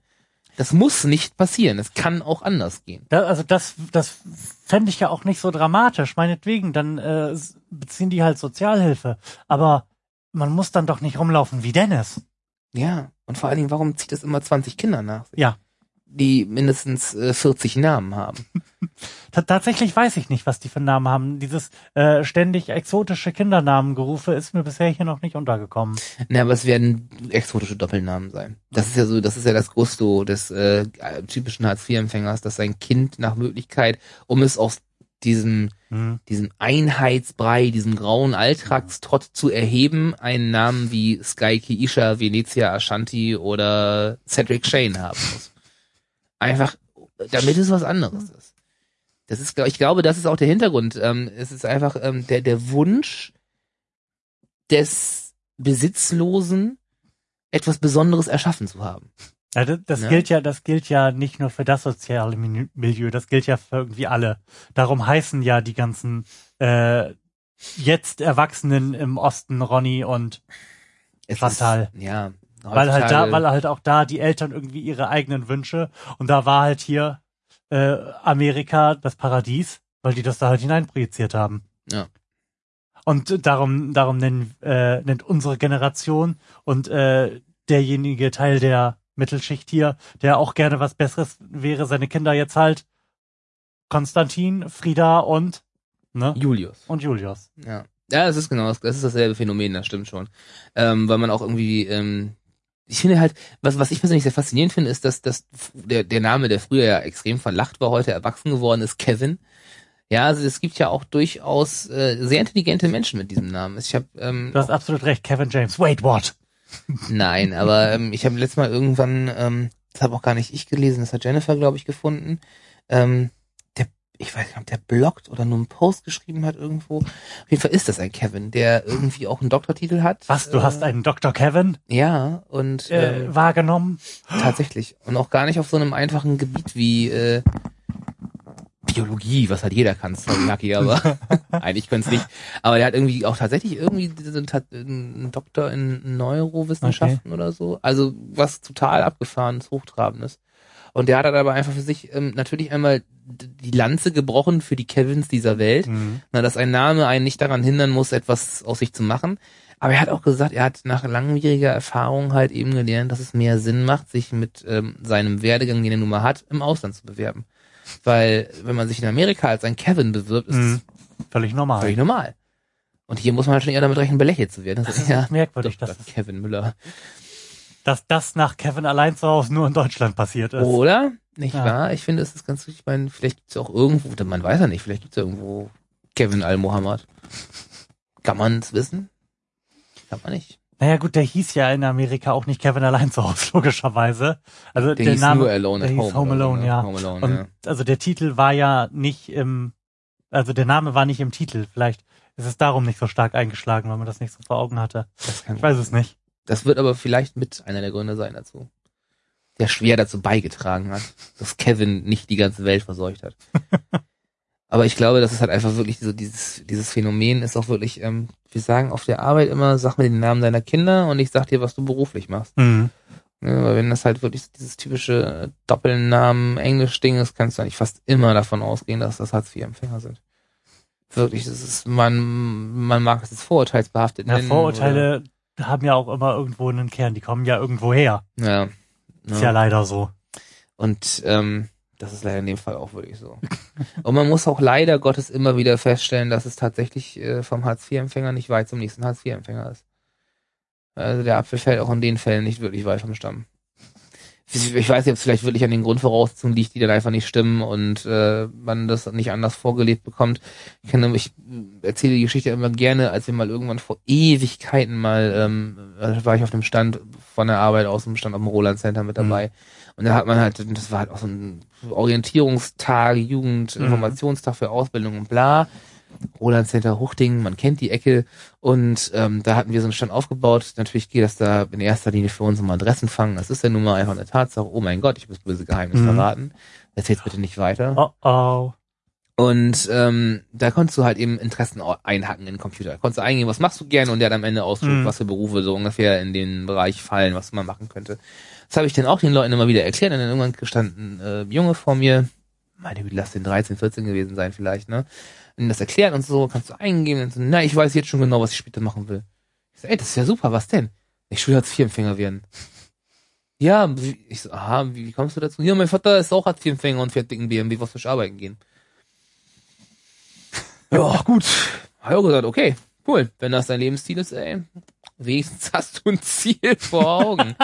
Das muss nicht passieren. Es kann auch anders gehen.
Da, also das, das fände ich ja auch nicht so dramatisch. Meinetwegen, dann äh, beziehen die halt Sozialhilfe. Aber man muss dann doch nicht rumlaufen wie Dennis.
Ja, und vor allen Dingen, warum zieht das immer 20 Kinder nach sich?
Ja.
Die mindestens äh, 40 Namen haben.
Ta tatsächlich weiß ich nicht, was die für Namen haben. Dieses äh, ständig exotische Kindernamengerufe ist mir bisher hier noch nicht untergekommen.
Na, aber es werden exotische Doppelnamen sein. Das ist ja so, das ist ja das Gusto des äh, typischen Hartz-IV-Empfängers, dass sein Kind nach Möglichkeit, um es aus diesem,
Hm.
diesem Einheitsbrei, diesem grauen Alltagstrott zu erheben, einen Namen wie Sky Kiisha, Venezia Ashanti oder Cedric Shane haben muss. Einfach, damit es was anderes ist. Das ist, ich glaube, das ist auch der Hintergrund. Ähm, es ist einfach ähm, der, der Wunsch des Besitzlosen, etwas Besonderes erschaffen zu haben.
Ja, das, das
Ne?
gilt ja, das gilt ja nicht nur für das soziale Milieu, das gilt ja für irgendwie alle. Darum heißen ja die ganzen äh, jetzt Erwachsenen im Osten Ronny und
Es
Chantal.
Ist, ja.
weil halt da, weil halt auch da die Eltern irgendwie ihre eigenen Wünsche und da war halt hier äh, Amerika das Paradies, weil die das da halt hineinprojiziert haben.
Ja.
Und darum, darum nennen, äh, nennt unsere Generation und äh, derjenige Teil der Mittelschicht hier, der auch gerne was Besseres wäre, seine Kinder jetzt halt Konstantin, Frieda und Ne?
Julius.
Und Julius.
Ja. Ja, das ist genau, das ist dasselbe Phänomen, das stimmt schon. Ähm, weil man auch irgendwie, ähm, ich finde halt, was, was ich persönlich sehr faszinierend finde, ist, dass, dass der, der Name, der früher ja extrem verlacht war, heute erwachsen geworden ist, Kevin. Ja, also es gibt ja auch durchaus äh, sehr intelligente Menschen mit diesem Namen. Ich habe ähm,
Du hast absolut recht, Kevin James. Wait, what?
Nein, aber ähm, ich habe letztes Mal irgendwann, ähm, das habe auch gar nicht ich gelesen, das hat Jennifer, glaube ich, gefunden. Ähm, der, ich weiß nicht, ob der bloggt oder nur einen Post geschrieben hat irgendwo. Auf jeden Fall ist das ein Kevin, der irgendwie auch einen Doktortitel hat.
Was, du
äh,
hast einen Dr. Kevin
Ja, und
äh,
ähm,
wahrgenommen?
tatsächlich. Und auch gar nicht auf so einem einfachen Gebiet wie äh, Biologie, was halt jeder kann, sorry Lucky, aber eigentlich können es nicht. Aber der hat irgendwie auch tatsächlich irgendwie einen Doktor in Neurowissenschaften oder so. Also was total abgefahrenes, hochtrabendes. Und der hat dann aber einfach für sich ähm, natürlich einmal die Lanze gebrochen für die Kevins dieser Welt.
Mhm.
Na, dass ein Name einen nicht daran hindern muss, etwas aus sich zu machen. Aber er hat auch gesagt, er hat nach langwieriger Erfahrung halt eben gelernt, dass es mehr Sinn macht, sich mit ähm, seinem Werdegang, den er nun mal hat, im Ausland zu bewerben. Weil, wenn man sich in Amerika als ein Kevin bewirbt, ist
Mhm. Völlig
es
normal.
völlig normal. Und hier muss man halt schon eher damit rechnen, belächelt zu werden. Das ist ja
Merkwürdig, dass,
Kevin Müller.
dass das nach Kevin allein zu Hause nur in Deutschland passiert ist.
Oder? Nicht
Ja.
wahr? Ich finde, es ist ganz wichtig. Ich meine, vielleicht gibt's ja auch irgendwo, man weiß ja nicht, vielleicht gibt's ja irgendwo Kevin Al-Mohammed. Kann man es wissen? Kann man nicht.
Naja gut, der hieß ja in Amerika auch nicht Kevin allein zu Hause, logischerweise. Also
Der,
der
hieß
Name,
nur Alone
der
at
hieß
Home.
Home Alone,
ne?
ja.
Home Alone,
Und
ja.
also der Titel war ja nicht im, also der Name war nicht im Titel. Vielleicht ist es darum nicht so stark eingeschlagen, weil man das nicht so vor Augen hatte. Ich weiß es nicht.
das wird aber vielleicht mit einer der Gründe sein dazu. Der schwer dazu beigetragen hat, dass Kevin nicht die ganze Welt verseucht hat. aber ich glaube, das ist halt einfach wirklich so dieses, dieses Phänomen ist auch wirklich, ähm, wir sagen auf der Arbeit immer, sag mir den Namen deiner Kinder und ich sag dir, was du beruflich machst.
Mhm.
Ja, weil wenn das halt wirklich dieses typische Doppelnamen Englisch-Ding ist, kannst du eigentlich fast immer davon ausgehen, dass das Hartz-IV-Empfänger sind. Wirklich, das ist, man, man mag es jetzt vorurteilsbehaftet
Ja,
nennen.
Vorurteile haben ja auch immer irgendwo einen Kern. Die kommen ja irgendwo her.
Oder, ja.
Ist ja
ja.
leider so.
Und ähm, das ist leider in dem Fall auch wirklich so. Und man muss auch leider Gottes immer wieder feststellen, dass es tatsächlich äh, vom Hartz-IV-Empfänger nicht weit zum nächsten Hartz-IV-Empfänger ist. Also der Apfel fällt auch in den Fällen nicht wirklich weit vom Stamm. Ich weiß nicht, ob es vielleicht wirklich an den Grundvoraussetzungen liegt, die dann einfach nicht stimmen und äh, man das nicht anders vorgelebt bekommt. Ich, kann, ich erzähle die Geschichte immer gerne, als wir mal irgendwann vor Ewigkeiten mal, ähm, war ich auf dem Stand von der Arbeit aus dem Stand am Roland Center mit dabei. Und da hat man halt, das war halt auch so ein Orientierungstag, Jugendinformationstag für Ausbildung und bla. Roland Center Huchting, man kennt die Ecke. Und ähm, da hatten wir so einen Stand aufgebaut. Natürlich geht das da in erster Linie für uns um Adressen fangen. Das ist ja nun mal einfach eine Tatsache. Oh mein Gott, ich muss böse Geheimnis
Mhm.
verraten. Erzähl's bitte nicht weiter.
Oh oh.
Und ähm, da konntest du halt eben Interessen einhacken in den Computer. Da konntest du eingeben, was machst du gerne und der hat am Ende ausdruckt,
Mhm.
was für Berufe so ungefähr in den Bereich fallen, was man machen könnte. Das habe ich dann auch den Leuten immer wieder erklärt und dann irgendwann gestanden äh, Junge vor mir, meine Güte, lass den 13, 14 gewesen sein vielleicht, ne? Und das erklärt und so, kannst du eingeben und so, na, ich weiß jetzt schon genau, was ich später machen will. Ich so, ey, das ist ja super, was denn? Ich will Hartz-IV-Empfänger werden. Ja, ich so, aha, wie, wie kommst du dazu? Ja, mein Vater ist auch Hartz-IV-Empfänger und fährt dicken BMW, was für arbeiten gehen. Ja, gut. Hab ich auch gesagt, okay, cool. Wenn das dein Lebensziel ist, ey, wenigstens hast du ein Ziel vor Augen.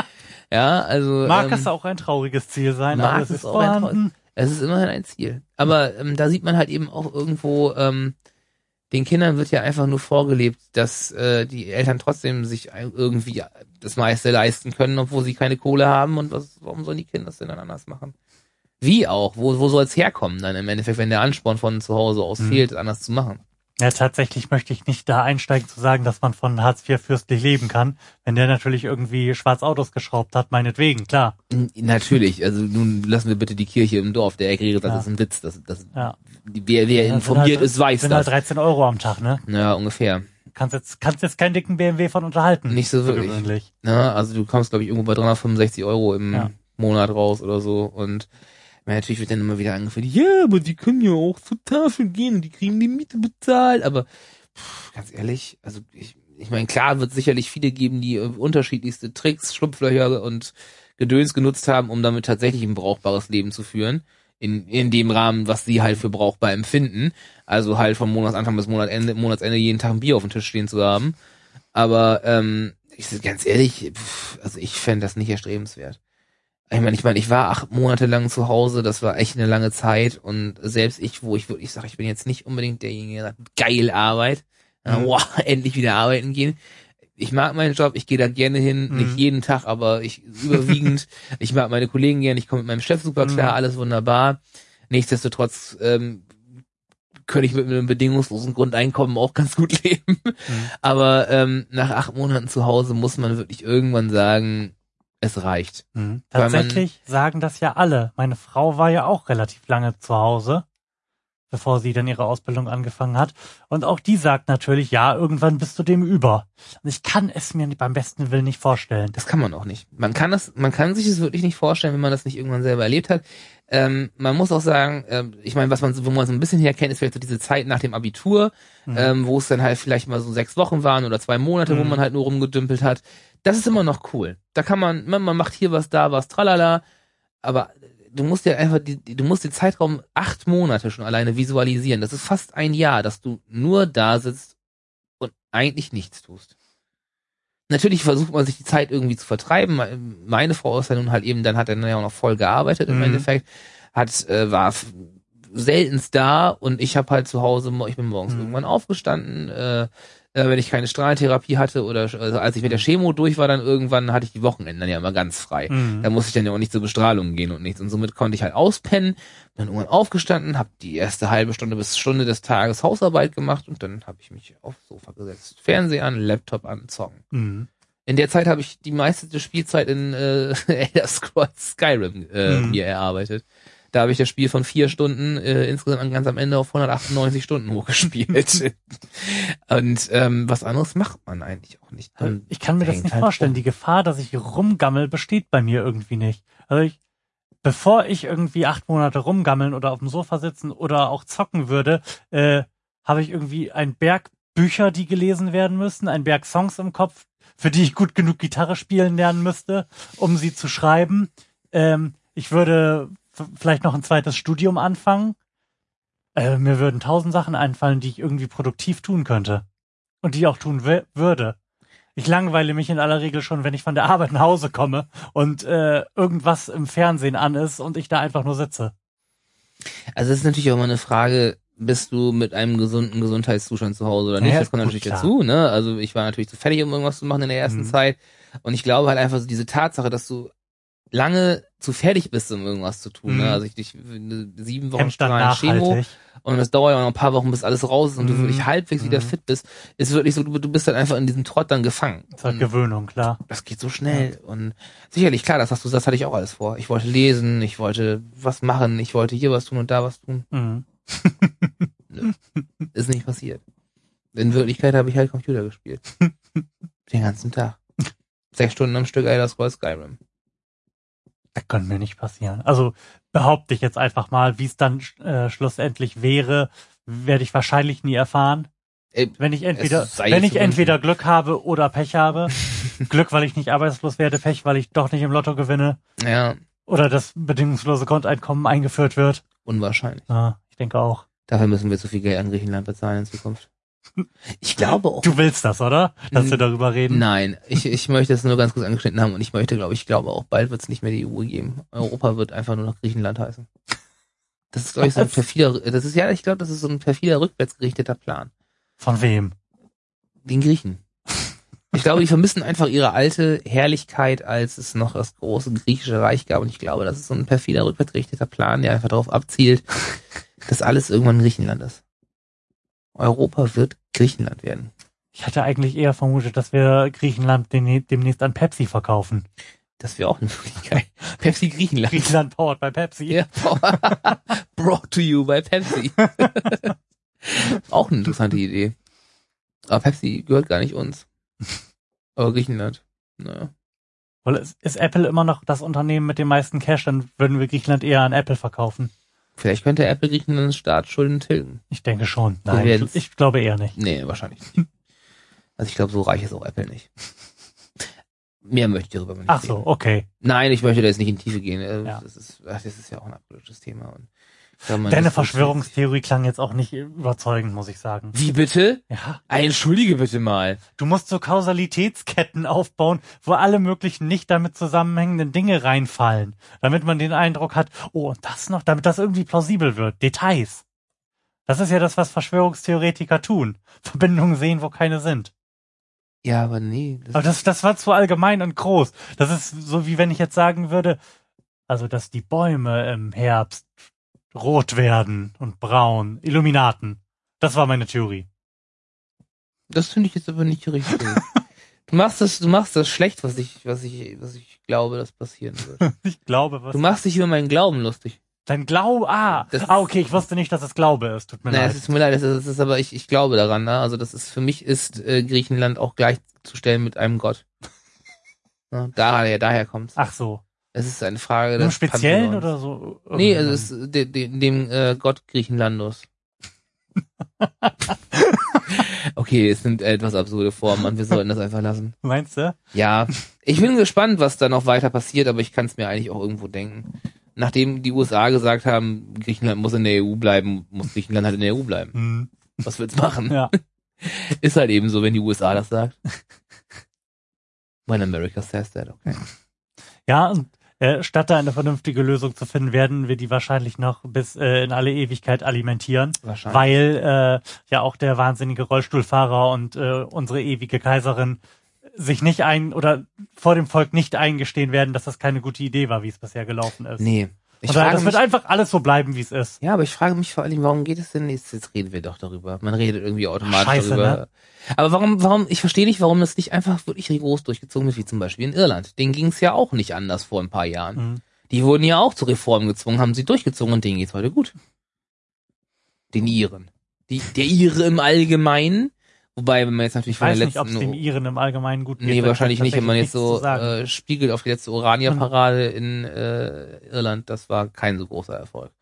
Ja, also.
Mag
ähm,
es auch ein trauriges Ziel sein,
mag
aber es ist
auch
vorhanden.
es ist immerhin ein Ziel. Aber ähm, da sieht man halt eben auch irgendwo, ähm, den Kindern wird ja einfach nur vorgelebt, dass äh, die Eltern trotzdem sich irgendwie das meiste leisten können, obwohl sie keine Kohle haben. Und was, warum sollen die Kinder das denn dann anders machen? Wie auch? Wo, wo soll es herkommen dann im Endeffekt, wenn der Ansporn von zu Hause aus
Mhm.
fehlt, anders zu machen?
Ja, tatsächlich möchte ich nicht da einsteigen zu sagen, dass man von Hartz IV fürstlich leben kann, wenn der natürlich irgendwie Schwarzautos geschraubt hat, meinetwegen, klar.
Natürlich, also nun lassen wir bitte die Kirche im Dorf, der erklärt, das
Ja.
ist ein Witz. Das, das,
Ja.
Wer, wer
Ja,
informiert
sind halt,
ist, weiß
sind
das.
halt 13 Euro am Tag, ne?
ja, ungefähr.
Kannst jetzt, kannst jetzt keinen dicken BMW von unterhalten.
Nicht so wirklich.
gewöhnlich.
Ja, also du kommst, glaube ich, irgendwo bei 365 Euro im. Monat raus oder so. Und ja, natürlich wird dann immer wieder angeführt, ja, aber die können ja auch zur Tafel gehen die kriegen die Miete bezahlt. Aber pff, ganz ehrlich, also ich, ich meine, klar wird sicherlich viele geben, die äh, unterschiedlichste Tricks, Schlupflöcher und Gedöns genutzt haben, um damit tatsächlich ein brauchbares Leben zu führen. in, in dem Rahmen, was sie halt für brauchbar empfinden. Also halt vom Monatsanfang bis Monatende, Monatsende jeden Tag ein Bier auf dem Tisch stehen zu haben. Aber ähm, ich ganz ehrlich, pff, also ich fände das nicht erstrebenswert. Ich meine, ich meine, ich war acht Monate lang zu Hause, das war echt eine lange Zeit und selbst ich, wo ich wirklich sage, ich bin jetzt nicht unbedingt derjenige, der sagt, geil Arbeit,
Mhm.
wow, endlich wieder arbeiten gehen. Ich mag meinen Job, ich gehe da gerne hin,
Mhm.
nicht jeden Tag, aber ich überwiegend. ich mag meine Kollegen gerne, ich komme mit meinem Chef super klar,
Mhm.
alles wunderbar. Nichtsdestotrotz ähm, könnte ich mit einem bedingungslosen Grundeinkommen auch ganz gut leben.
Mhm.
Aber ähm, nach acht Monaten zu Hause muss man wirklich irgendwann sagen, es reicht.
Mhm.
Weil man-
Tatsächlich sagen das ja alle. Meine Frau war ja auch relativ lange zu Hause, bevor sie dann ihre Ausbildung angefangen hat. Und auch die sagt natürlich, ja, irgendwann bist du dem über. Und ich kann es mir beim besten Willen nicht vorstellen.
Das kann man auch nicht. Man kann das, man kann sich das wirklich nicht vorstellen, wenn man das nicht irgendwann selber erlebt hat. Ähm, man muss auch sagen, ähm, ich meine, was man, so- wo man so ein bisschen herkennt, ist vielleicht so diese Zeit nach dem Abitur,
Mhm.
ähm, wo es dann halt vielleicht mal so sechs Wochen waren oder zwei Monate, wo
Mhm.
man halt nur rumgedümpelt hat. Das ist immer noch cool. Da kann man, man, man macht hier was, da was, tralala. Aber du musst ja einfach, die, du musst den Zeitraum acht Monate schon alleine visualisieren. Das ist fast ein Jahr, dass du nur da sitzt und eigentlich nichts tust. Natürlich versucht man sich die Zeit irgendwie zu vertreiben. Me- Meine Frau ist ja nun halt eben, dann hat er ja auch noch voll gearbeitet im
Mhm.
Endeffekt, hat äh, war seltenst da und ich habe halt zu Hause, ich bin morgens
Mhm.
irgendwann aufgestanden, äh, äh, wenn ich keine Strahlentherapie hatte oder also als ich mit der Chemo durch war, dann irgendwann hatte ich die Wochenenden dann ja immer ganz frei.
Mhm.
Da musste ich dann ja auch nicht zur Bestrahlung gehen und nichts. Und somit konnte ich halt auspennen, dann irgendwann aufgestanden, habe die erste halbe Stunde bis Stunde des Tages Hausarbeit gemacht und dann habe ich mich aufs Sofa gesetzt. Fernseher an, Laptop an, zocken.
Mhm.
In der Zeit habe ich die meiste Spielzeit in äh, Elder Scrolls Skyrim äh,
Mhm.
mir erarbeitet. Da habe ich das Spiel von vier Stunden äh, insgesamt ganz am Ende auf 198 Stunden hochgespielt. und ähm, was anderes macht man eigentlich auch nicht. Man
Ich kann mir das nicht
halt
vorstellen.
rum.
Die Gefahr, dass ich rumgammel, besteht bei mir irgendwie nicht. Also ich, bevor ich irgendwie acht Monate rumgammeln oder auf dem Sofa sitzen oder auch zocken würde, äh, habe ich irgendwie einen Berg Bücher, die gelesen werden müssen, einen Berg Songs im Kopf, für die ich gut genug Gitarre spielen lernen müsste, um sie zu schreiben. Ähm, ich würde vielleicht noch ein zweites Studium anfangen. Äh, mir würden tausend Sachen einfallen, die ich irgendwie produktiv tun könnte. Und die auch tun würde. Ich langweile mich in aller Regel schon, wenn ich von der Arbeit nach Hause komme und äh, irgendwas im Fernsehen an ist und ich da einfach nur sitze.
Also es ist natürlich auch immer eine Frage, bist du mit einem gesunden Gesundheitszustand zu Hause oder nicht?
Ja,
das kommt natürlich
klar.
dazu, ne? Also ich war natürlich zu fertig, um irgendwas zu machen in der ersten
Mhm.
Zeit. Und ich glaube halt einfach so diese Tatsache, dass du lange zu fertig bist, um irgendwas zu tun.
Mhm.
Ne? Also ich, ich eine sieben Wochen strahlen Chemo und es dauert ja noch ein paar Wochen, bis alles raus ist und du
Mhm.
wirklich halbwegs wieder
Mhm.
fit bist, ist wirklich so, du, du bist dann einfach in diesem Trott dann gefangen.
Das ist halt Gewöhnung, klar.
das geht so schnell und sicherlich klar, das hast du, das hatte ich auch alles vor. Ich wollte lesen, ich wollte was machen, ich wollte hier was tun und da was tun.
Mhm.
Ist nicht passiert. In Wirklichkeit habe ich halt Computer gespielt. Den ganzen Tag. Sechs Stunden am Stück Elder Scrolls Skyrim.
Das könnte mir nicht passieren. Also behaupte ich jetzt einfach mal, wie es dann äh, schlussendlich wäre, werde ich wahrscheinlich nie erfahren.
Ey,
Wenn ich entweder, wenn ich entweder Glück habe oder Pech habe. Glück, weil ich nicht arbeitslos werde, Pech, weil ich doch nicht im Lotto gewinne.
Ja,
Oder das bedingungslose Grundeinkommen eingeführt wird.
unwahrscheinlich.
Ja, ich denke auch.
Dafür müssen wir zu viel Geld an Griechenland bezahlen in Zukunft. Ich glaube auch.
Du willst das, oder? Dass wir darüber reden?
Nein, ich, ich möchte es nur ganz kurz angeschnitten haben und ich möchte, glaube ich, glaube auch bald wird es nicht mehr die EU geben. Europa wird einfach nur noch Griechenland heißen. Das ist, glaube ich, so ein perfider, das ist ja, ich glaube, das ist so ein perfider rückwärtsgerichteter Plan.
Von wem?
Den Griechen. Ich glaube, die vermissen einfach ihre alte Herrlichkeit, als es noch das große griechische Reich gab. Und ich glaube, das ist so ein perfider rückwärtsgerichteter Plan, der einfach darauf abzielt, dass alles irgendwann Griechenland ist. Europa wird Griechenland werden.
Ich hatte eigentlich eher vermutet, dass wir Griechenland demnächst an Pepsi verkaufen.
Das wäre auch eine Möglichkeit. Pepsi Griechenland.
Griechenland powered by Pepsi.
Ja. Brought to you by Pepsi. auch eine interessante Idee. Aber Pepsi gehört gar nicht uns. Aber Griechenland. Naja.
Weil es ist Apple immer noch das Unternehmen mit dem meisten Cash, dann würden wir Griechenland eher an Apple verkaufen.
Vielleicht könnte Apple Griechenland Staatsschulden tilgen.
Ich denke schon. Nein, ich, ich glaube eher nicht.
Nee, wahrscheinlich nicht. Also ich glaube, so reich ist auch Apple nicht. Mehr möchte ich darüber nicht
Ach so,
reden.
okay.
Nein, ich möchte da jetzt nicht in die Tiefe gehen.
Ja.
Das, ist, das ist ja auch ein abpolitisches Thema. Und
Deine Verschwörungstheorie klang jetzt auch nicht überzeugend, muss ich sagen.
Wie bitte?
Ja.
Entschuldige bitte mal.
Du musst so Kausalitätsketten aufbauen, wo alle möglichen nicht damit zusammenhängenden Dinge reinfallen, damit man den Eindruck hat, oh, und das noch, damit das irgendwie plausibel wird. Details. Das ist ja das, was Verschwörungstheoretiker tun. Verbindungen sehen, wo keine sind.
Ja, aber nee. Das
Aber das, das war zu allgemein und groß. Das ist so, wie wenn ich jetzt sagen würde, also, dass die Bäume im Herbst rot werden und braun. Illuminaten. Das war meine Theorie.
Das finde ich jetzt aber nicht richtig. du machst das, du machst das schlecht, was ich, was ich, was ich glaube, dass passieren wird.
Ich glaube, was.
Du machst dich über meinen Glauben lustig.
Dein Glaube, ah,
Das-
ah, okay, ich wusste nicht, dass es Glaube ist. Tut mir
Nein,
leid.
es ist mir leid, es ist, es ist aber ich, ich glaube daran, ne? Also das ist für mich ist äh, Griechenland auch gleichzustellen mit einem Gott. Ja, daher, daher kommt's.
Ach so.
Es ist eine Frage
Im
des
Speziellen
Pantheons.
oder so?
Nee, also es ist de, de, dem äh, Gott Griechenlandos. okay, es sind etwas absurde Formen und wir sollten das einfach lassen.
Meinst du?
Ja, ich bin gespannt, was da noch weiter passiert, aber ich kann es mir eigentlich auch irgendwo denken. Nachdem die USA gesagt haben, Griechenland muss in der EU bleiben, muss Griechenland halt in der EU bleiben.
Hm.
Was will's machen?
Ja.
Ist halt eben so, wenn die USA das sagt. When America says that, okay.
Ja, und äh, statt da eine vernünftige Lösung zu finden, werden wir die wahrscheinlich noch bis äh, in alle Ewigkeit alimentieren,
Wahrscheinlich.
weil äh, ja auch der wahnsinnige Rollstuhlfahrer und äh, unsere ewige Kaiserin sich nicht ein oder vor dem Volk nicht eingestehen werden, dass das keine gute Idee war, wie es bisher gelaufen ist.
Nee. Ich
daher,
frage
das
mich,
wird einfach alles so bleiben, wie es ist.
ja, aber ich frage mich vor allem, warum geht es denn jetzt? Jetzt reden wir doch darüber. Man redet irgendwie automatisch
Scheiße,
darüber.
ne?
Aber warum, warum, ich verstehe nicht, warum das nicht einfach wirklich rigoros durchgezogen wird, wie zum Beispiel in Irland. Denen ging es ja auch nicht anders vor ein paar Jahren.
Mhm.
Die wurden ja auch zu Reformen gezwungen, haben sie durchgezogen und denen geht's heute gut. Den Iren. Die, der Ire im Allgemeinen. Wobei, wenn man jetzt natürlich
Ich
von
weiß
der
nicht, ob es
letzten
dem Iren im Allgemeinen gut geht.
Nee, wahrscheinlich
ich
nicht, wenn man jetzt so äh, spiegelt auf die letzte Orania-Parade in äh, Irland, das war kein so großer Erfolg.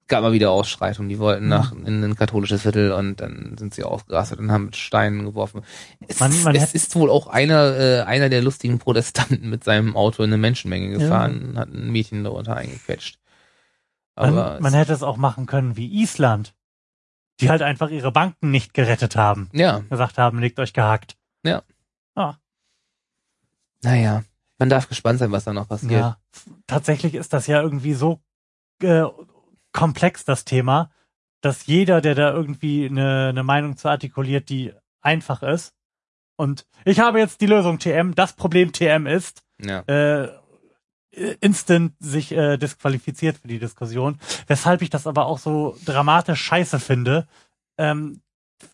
Es gab mal wieder Ausschreitungen, die wollten nach in ein katholisches Viertel und dann sind sie ausgerastet und haben mit Steinen geworfen. Es,
Man- man
es ist wohl auch einer äh, einer der lustigen Protestanten mit seinem Auto in eine Menschenmenge gefahren und hat ein Mädchen darunter eingequetscht. Aber
man, man hätte es auch machen können wie Island, die halt einfach ihre Banken nicht gerettet haben.
ja,
Gesagt haben, legt euch gehackt.
naja, man darf gespannt sein, was da noch passiert.
Ja, tatsächlich ist das ja irgendwie so äh, komplex, das Thema, dass jeder, der da irgendwie eine, eine Meinung zu artikuliert, die einfach ist. Und ich habe jetzt die Lösung TM. Das Problem TM ist,
Ja.
äh, instant sich äh, disqualifiziert für die Diskussion. Weshalb ich das aber auch so dramatisch scheiße finde, ähm,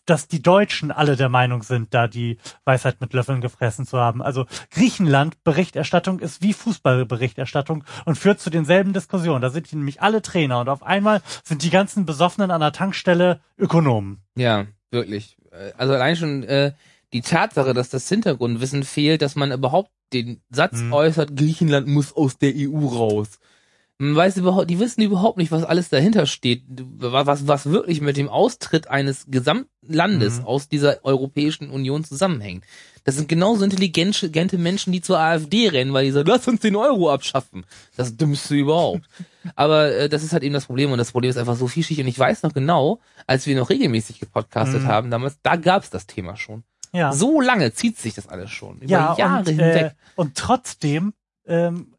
dass die Deutschen alle der Meinung sind, da die Weisheit mit Löffeln gefressen zu haben. Also Griechenland Berichterstattung ist wie Fußballberichterstattung und führt zu denselben Diskussionen. Da sind nämlich alle Trainer und auf einmal sind die ganzen Besoffenen an der Tankstelle Ökonomen.
Ja, wirklich. Äh, Also allein schon äh, die Tatsache, dass das Hintergrundwissen fehlt, dass man überhaupt den Satz
Mhm.
äußert, Griechenland muss aus der EU raus. Man weiß überhaupt, die wissen überhaupt nicht, was alles dahinter steht, was, was wirklich mit dem Austritt eines Gesamtlandes
Mhm.
aus dieser Europäischen Union zusammenhängt. Das sind genauso intelligente intelligente Menschen, die zur AfD rennen, weil die sagen, lass uns den Euro abschaffen. Das dümmste überhaupt. Aber äh, das ist halt eben das Problem und das Problem ist einfach so vielschichtig und ich weiß noch genau, als wir noch regelmäßig gepodcastet
Mhm.
haben damals, da gab's das Thema schon.
Ja.
So lange zieht sich das alles schon. Über
ja,
Jahre
und,
hinweg.
äh, und trotzdem ähm,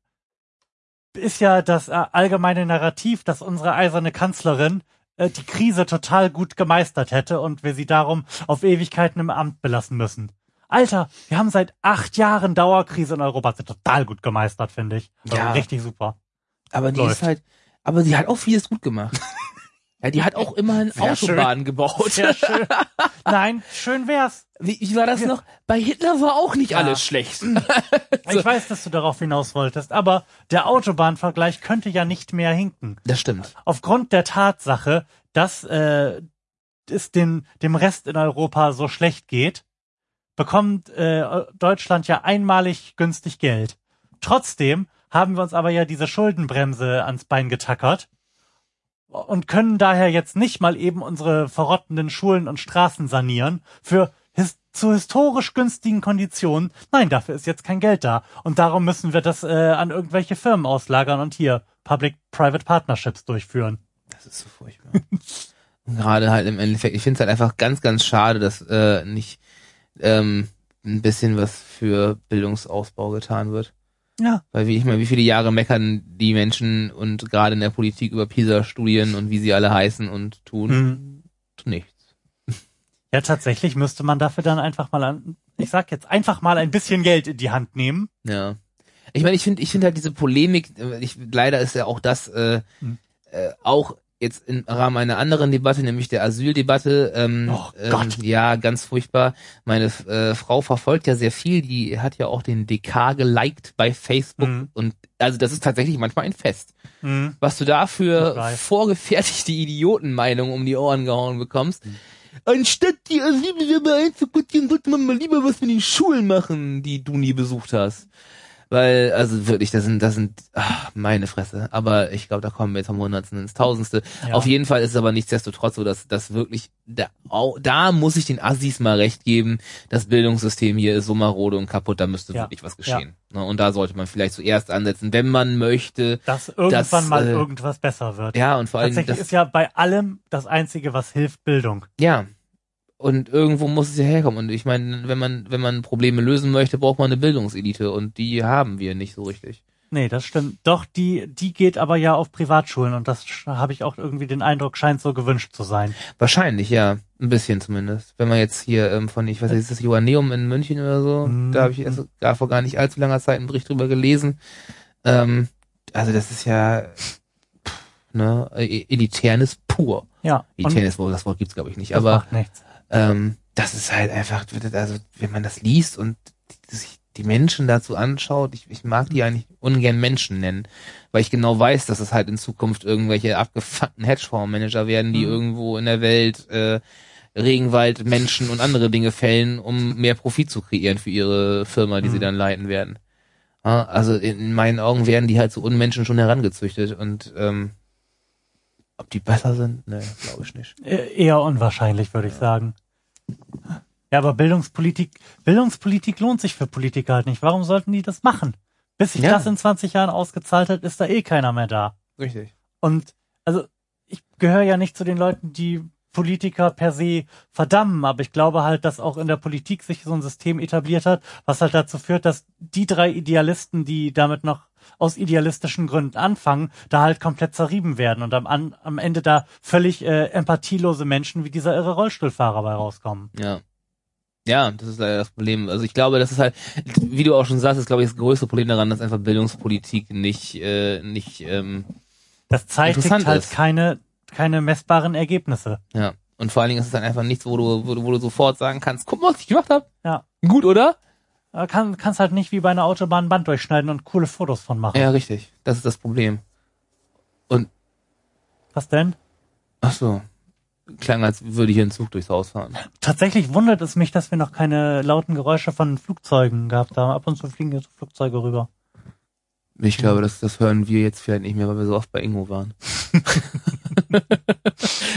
ist ja das äh, allgemeine Narrativ, dass unsere eiserne Kanzlerin äh, die Krise total gut gemeistert hätte und wir sie darum auf Ewigkeiten im Amt belassen müssen. Alter, wir haben seit acht Jahren Dauerkrise in Europa. Ist total gut gemeistert, finde ich. Also
Ja.
Richtig super.
aber die
läuft.
ist halt, aber die hat auch vieles gut gemacht. ja, die hat auch immerhin
Sehr
Autobahnen gebaut.
Sehr schön. Nein, schön wär's.
Wie, wie war das noch? Bei Hitler war auch nicht
Ja.
alles schlecht.
Ich weiß, dass du darauf hinaus wolltest, aber der Autobahnvergleich könnte ja nicht mehr hinken.
Das stimmt.
aufgrund der Tatsache, dass äh, es den, dem Rest in Europa so schlecht geht, bekommt äh, Deutschland ja einmalig günstig Geld. Trotzdem haben wir uns aber ja diese Schuldenbremse ans Bein getackert und können daher jetzt nicht mal eben unsere verrottenden Schulen und Straßen sanieren für his zu historisch günstigen Konditionen. Nein, dafür ist jetzt kein Geld da. Und darum müssen wir das äh, an irgendwelche Firmen auslagern und hier Public-Private Partnerships durchführen.
Das ist so furchtbar. Gerade halt im Endeffekt, ich finde es halt einfach ganz, ganz schade, dass äh, nicht ähm, ein bisschen was für Bildungsausbau getan wird.
Ja.
Weil wie ich meine, wie viele Jahre meckern die Menschen und gerade in der Politik über PISA-Studien und wie sie alle heißen und tun
Mhm.
nichts.
Ja, tatsächlich müsste man dafür dann einfach mal an, ich sag jetzt einfach mal ein bisschen Geld in die Hand nehmen.
Ja. Ich meine, ich finde, ich finde halt diese Polemik, äh, ich, leider ist ja auch das äh,
Hm.
äh, auch jetzt im Rahmen einer anderen Debatte, nämlich der Asyldebatte. Ähm,
Oh.
Ähm, ja, ganz furchtbar. Meine äh, Frau verfolgt ja sehr viel, die hat ja auch den DK geliked bei Facebook
Mhm.
und also das ist tatsächlich manchmal ein Fest.
Hm.
Was du da für vorgefertigte Idiotenmeinungen um die Ohren gehauen bekommst.
Mhm.
Anstatt die Asylbewerber einzuquartieren, sollte man mal lieber was mit den Schulen machen, die du nie besucht hast. Weil, also wirklich, das sind, das sind, ach, meine Fresse. Aber ich glaube, da kommen wir jetzt vom Hundertsten ins Tausendste.
Ja.
Auf jeden Fall ist es aber nichtsdestotrotz so, dass das wirklich, da, da muss ich den Assis mal recht geben. Das Bildungssystem hier ist so marode und kaputt, da müsste
Ja.
wirklich was geschehen. Ne, Und da sollte man vielleicht zuerst ansetzen, wenn man möchte.
Dass irgendwann
Das,
mal
äh,
irgendwas besser wird.
Ja, und vor allem,
Tatsächlich
das,
ist ja bei allem das Einzige, was hilft, Bildung.
ja. Und irgendwo muss es ja herkommen. Und ich meine, wenn man, wenn man Probleme lösen möchte, braucht man eine Bildungselite. Und die haben wir nicht so richtig.
Nee, das stimmt. Doch, die, die geht aber ja auf Privatschulen und das habe ich auch irgendwie den Eindruck, scheint so gewünscht zu sein.
Wahrscheinlich, ja. Ein bisschen zumindest. Wenn man jetzt hier ähm, von, ich weiß nicht, ist das Joanneum in München oder so?
Mhm.
Da habe ich erst gar vor gar nicht allzu langer Zeit einen Bericht drüber gelesen. Ähm, also das ist ja pff, ne, e- Elitärnes pur.
Ja.
Elitärnes Wort, das Wort gibt's glaube ich nicht.
das
Aber
macht nichts.
Ähm, das ist halt einfach, also wenn man das liest und sich die Menschen dazu anschaut, ich, ich mag die eigentlich ungern Menschen nennen, weil ich genau weiß, dass es halt in Zukunft irgendwelche abgefuckten Hedgefondsmanager werden, die
Mhm.
irgendwo in der Welt äh, Regenwald, Menschen und andere Dinge fällen, um mehr Profit zu kreieren für ihre Firma, die sie
Mhm.
dann leiten werden. Also in meinen Augen werden die halt so Unmenschen schon herangezüchtet und ähm, ob die besser sind? Ne, glaube ich nicht.
Äh, Eher unwahrscheinlich, würde ich sagen. Ja, aber Bildungspolitik, Bildungspolitik lohnt sich für Politiker halt nicht. Warum sollten die das machen? Bis sich
Ja.
das in 20 Jahren ausgezahlt hat, ist da eh keiner mehr da.
Richtig.
Und also ich gehöre ja nicht zu den Leuten, die Politiker per se verdammen, aber ich glaube halt, dass auch in der Politik sich so ein System etabliert hat, was halt dazu führt, dass die drei Idealisten, die damit noch aus idealistischen Gründen anfangen, da halt komplett zerrieben werden und am, an, am Ende da völlig äh, empathielose Menschen wie dieser irre Rollstuhlfahrer bei rauskommen.
Ja. Ja, das ist leider das Problem. Also ich glaube, das ist halt, wie du auch schon sagst, ist glaube ich das größte Problem daran, dass einfach Bildungspolitik nicht, äh, nicht, ähm,
Das zeitigt halt
ist.
keine, keine messbaren Ergebnisse.
ja. Und vor allen Dingen ist es dann einfach nichts, wo du, wo du, wo du sofort sagen kannst, guck mal, was ich gemacht habe.
Ja.
Gut, oder?
Kann, kannst halt nicht wie bei einer Autobahn ein Band durchschneiden und coole Fotos von machen.
Ja, richtig. Das ist das Problem.
Was denn?
Ach so. Klang, als würde hier ein Zug durchs Haus fahren.
Tatsächlich wundert es mich, dass wir noch keine lauten Geräusche von Flugzeugen gehabt haben. Ab und zu fliegen jetzt Flugzeuge rüber.
Ich glaube, das, das hören wir jetzt vielleicht nicht mehr, weil wir so oft bei Ingo waren.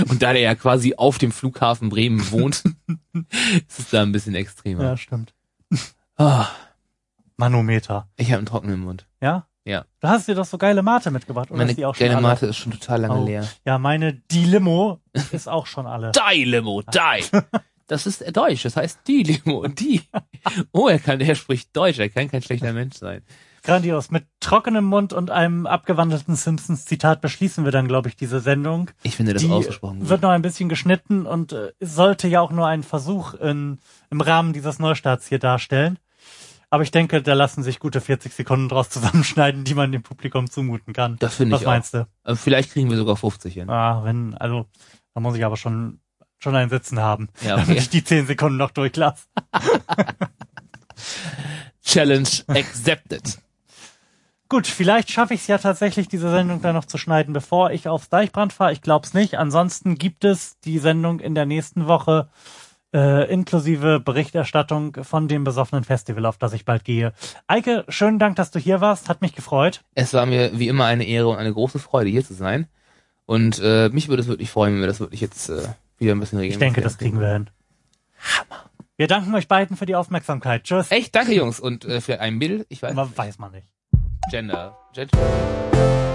Und da der ja quasi auf dem Flughafen Bremen wohnt, ist es da ein bisschen extremer.
Ja, stimmt.
Ah,
Manometer.
ich habe einen trockenen Mund.
Ja?
Ja.
Du hast dir doch so geile Mate mitgebracht, oder
Meine
ist die auch schon
geile
alle?
Mate ist schon total lange
Oh.
leer.
Ja, meine Die Limo ist auch schon alle.
Die Limo, die. Das ist Deutsch, das heißt die Limo, die. Oh, er kann, er spricht Deutsch, er kann kein schlechter Mensch sein.
Grandios. Mit trockenem Mund und einem abgewandelten Simpsons-Zitat beschließen wir dann, glaube ich, diese Sendung.
Ich finde das
Die
ausgesprochen gut.
wird noch ein bisschen geschnitten und äh, sollte ja auch nur einen Versuch in, im Rahmen dieses Neustarts hier darstellen. Aber ich denke, da lassen sich gute 40 Sekunden draus zusammenschneiden, die man dem Publikum zumuten kann.
Das finde
Was
ich auch.
meinst du?
Aber Vielleicht kriegen wir sogar 50 hin.
Ah, wenn, also, da muss ich aber schon, schon ein Sitzen haben,
Ja,
damit
okay.
ich die 10 Sekunden noch durchlasse.
Challenge accepted.
Gut, vielleicht schaffe ich es ja tatsächlich, diese Sendung dann noch zu schneiden, bevor ich aufs Deichbrand fahre. Ich glaube es nicht. Ansonsten gibt es die Sendung in der nächsten Woche äh, inklusive Berichterstattung von dem besoffenen Festival, auf das ich bald gehe. Eike, schönen Dank, dass du hier warst. Hat mich gefreut.
Es war mir wie immer eine Ehre und eine große Freude, hier zu sein. Und äh, mich würde es wirklich freuen, wenn wir das wirklich jetzt äh, wieder ein bisschen regeln.
Ich denke, das kriegen wir hin. Wir danken euch beiden für die Aufmerksamkeit. Tschüss.
Echt, danke Jungs. Und äh, für ein Bild, ich weiß,
Aber weiß man nicht.
Gender. Gender.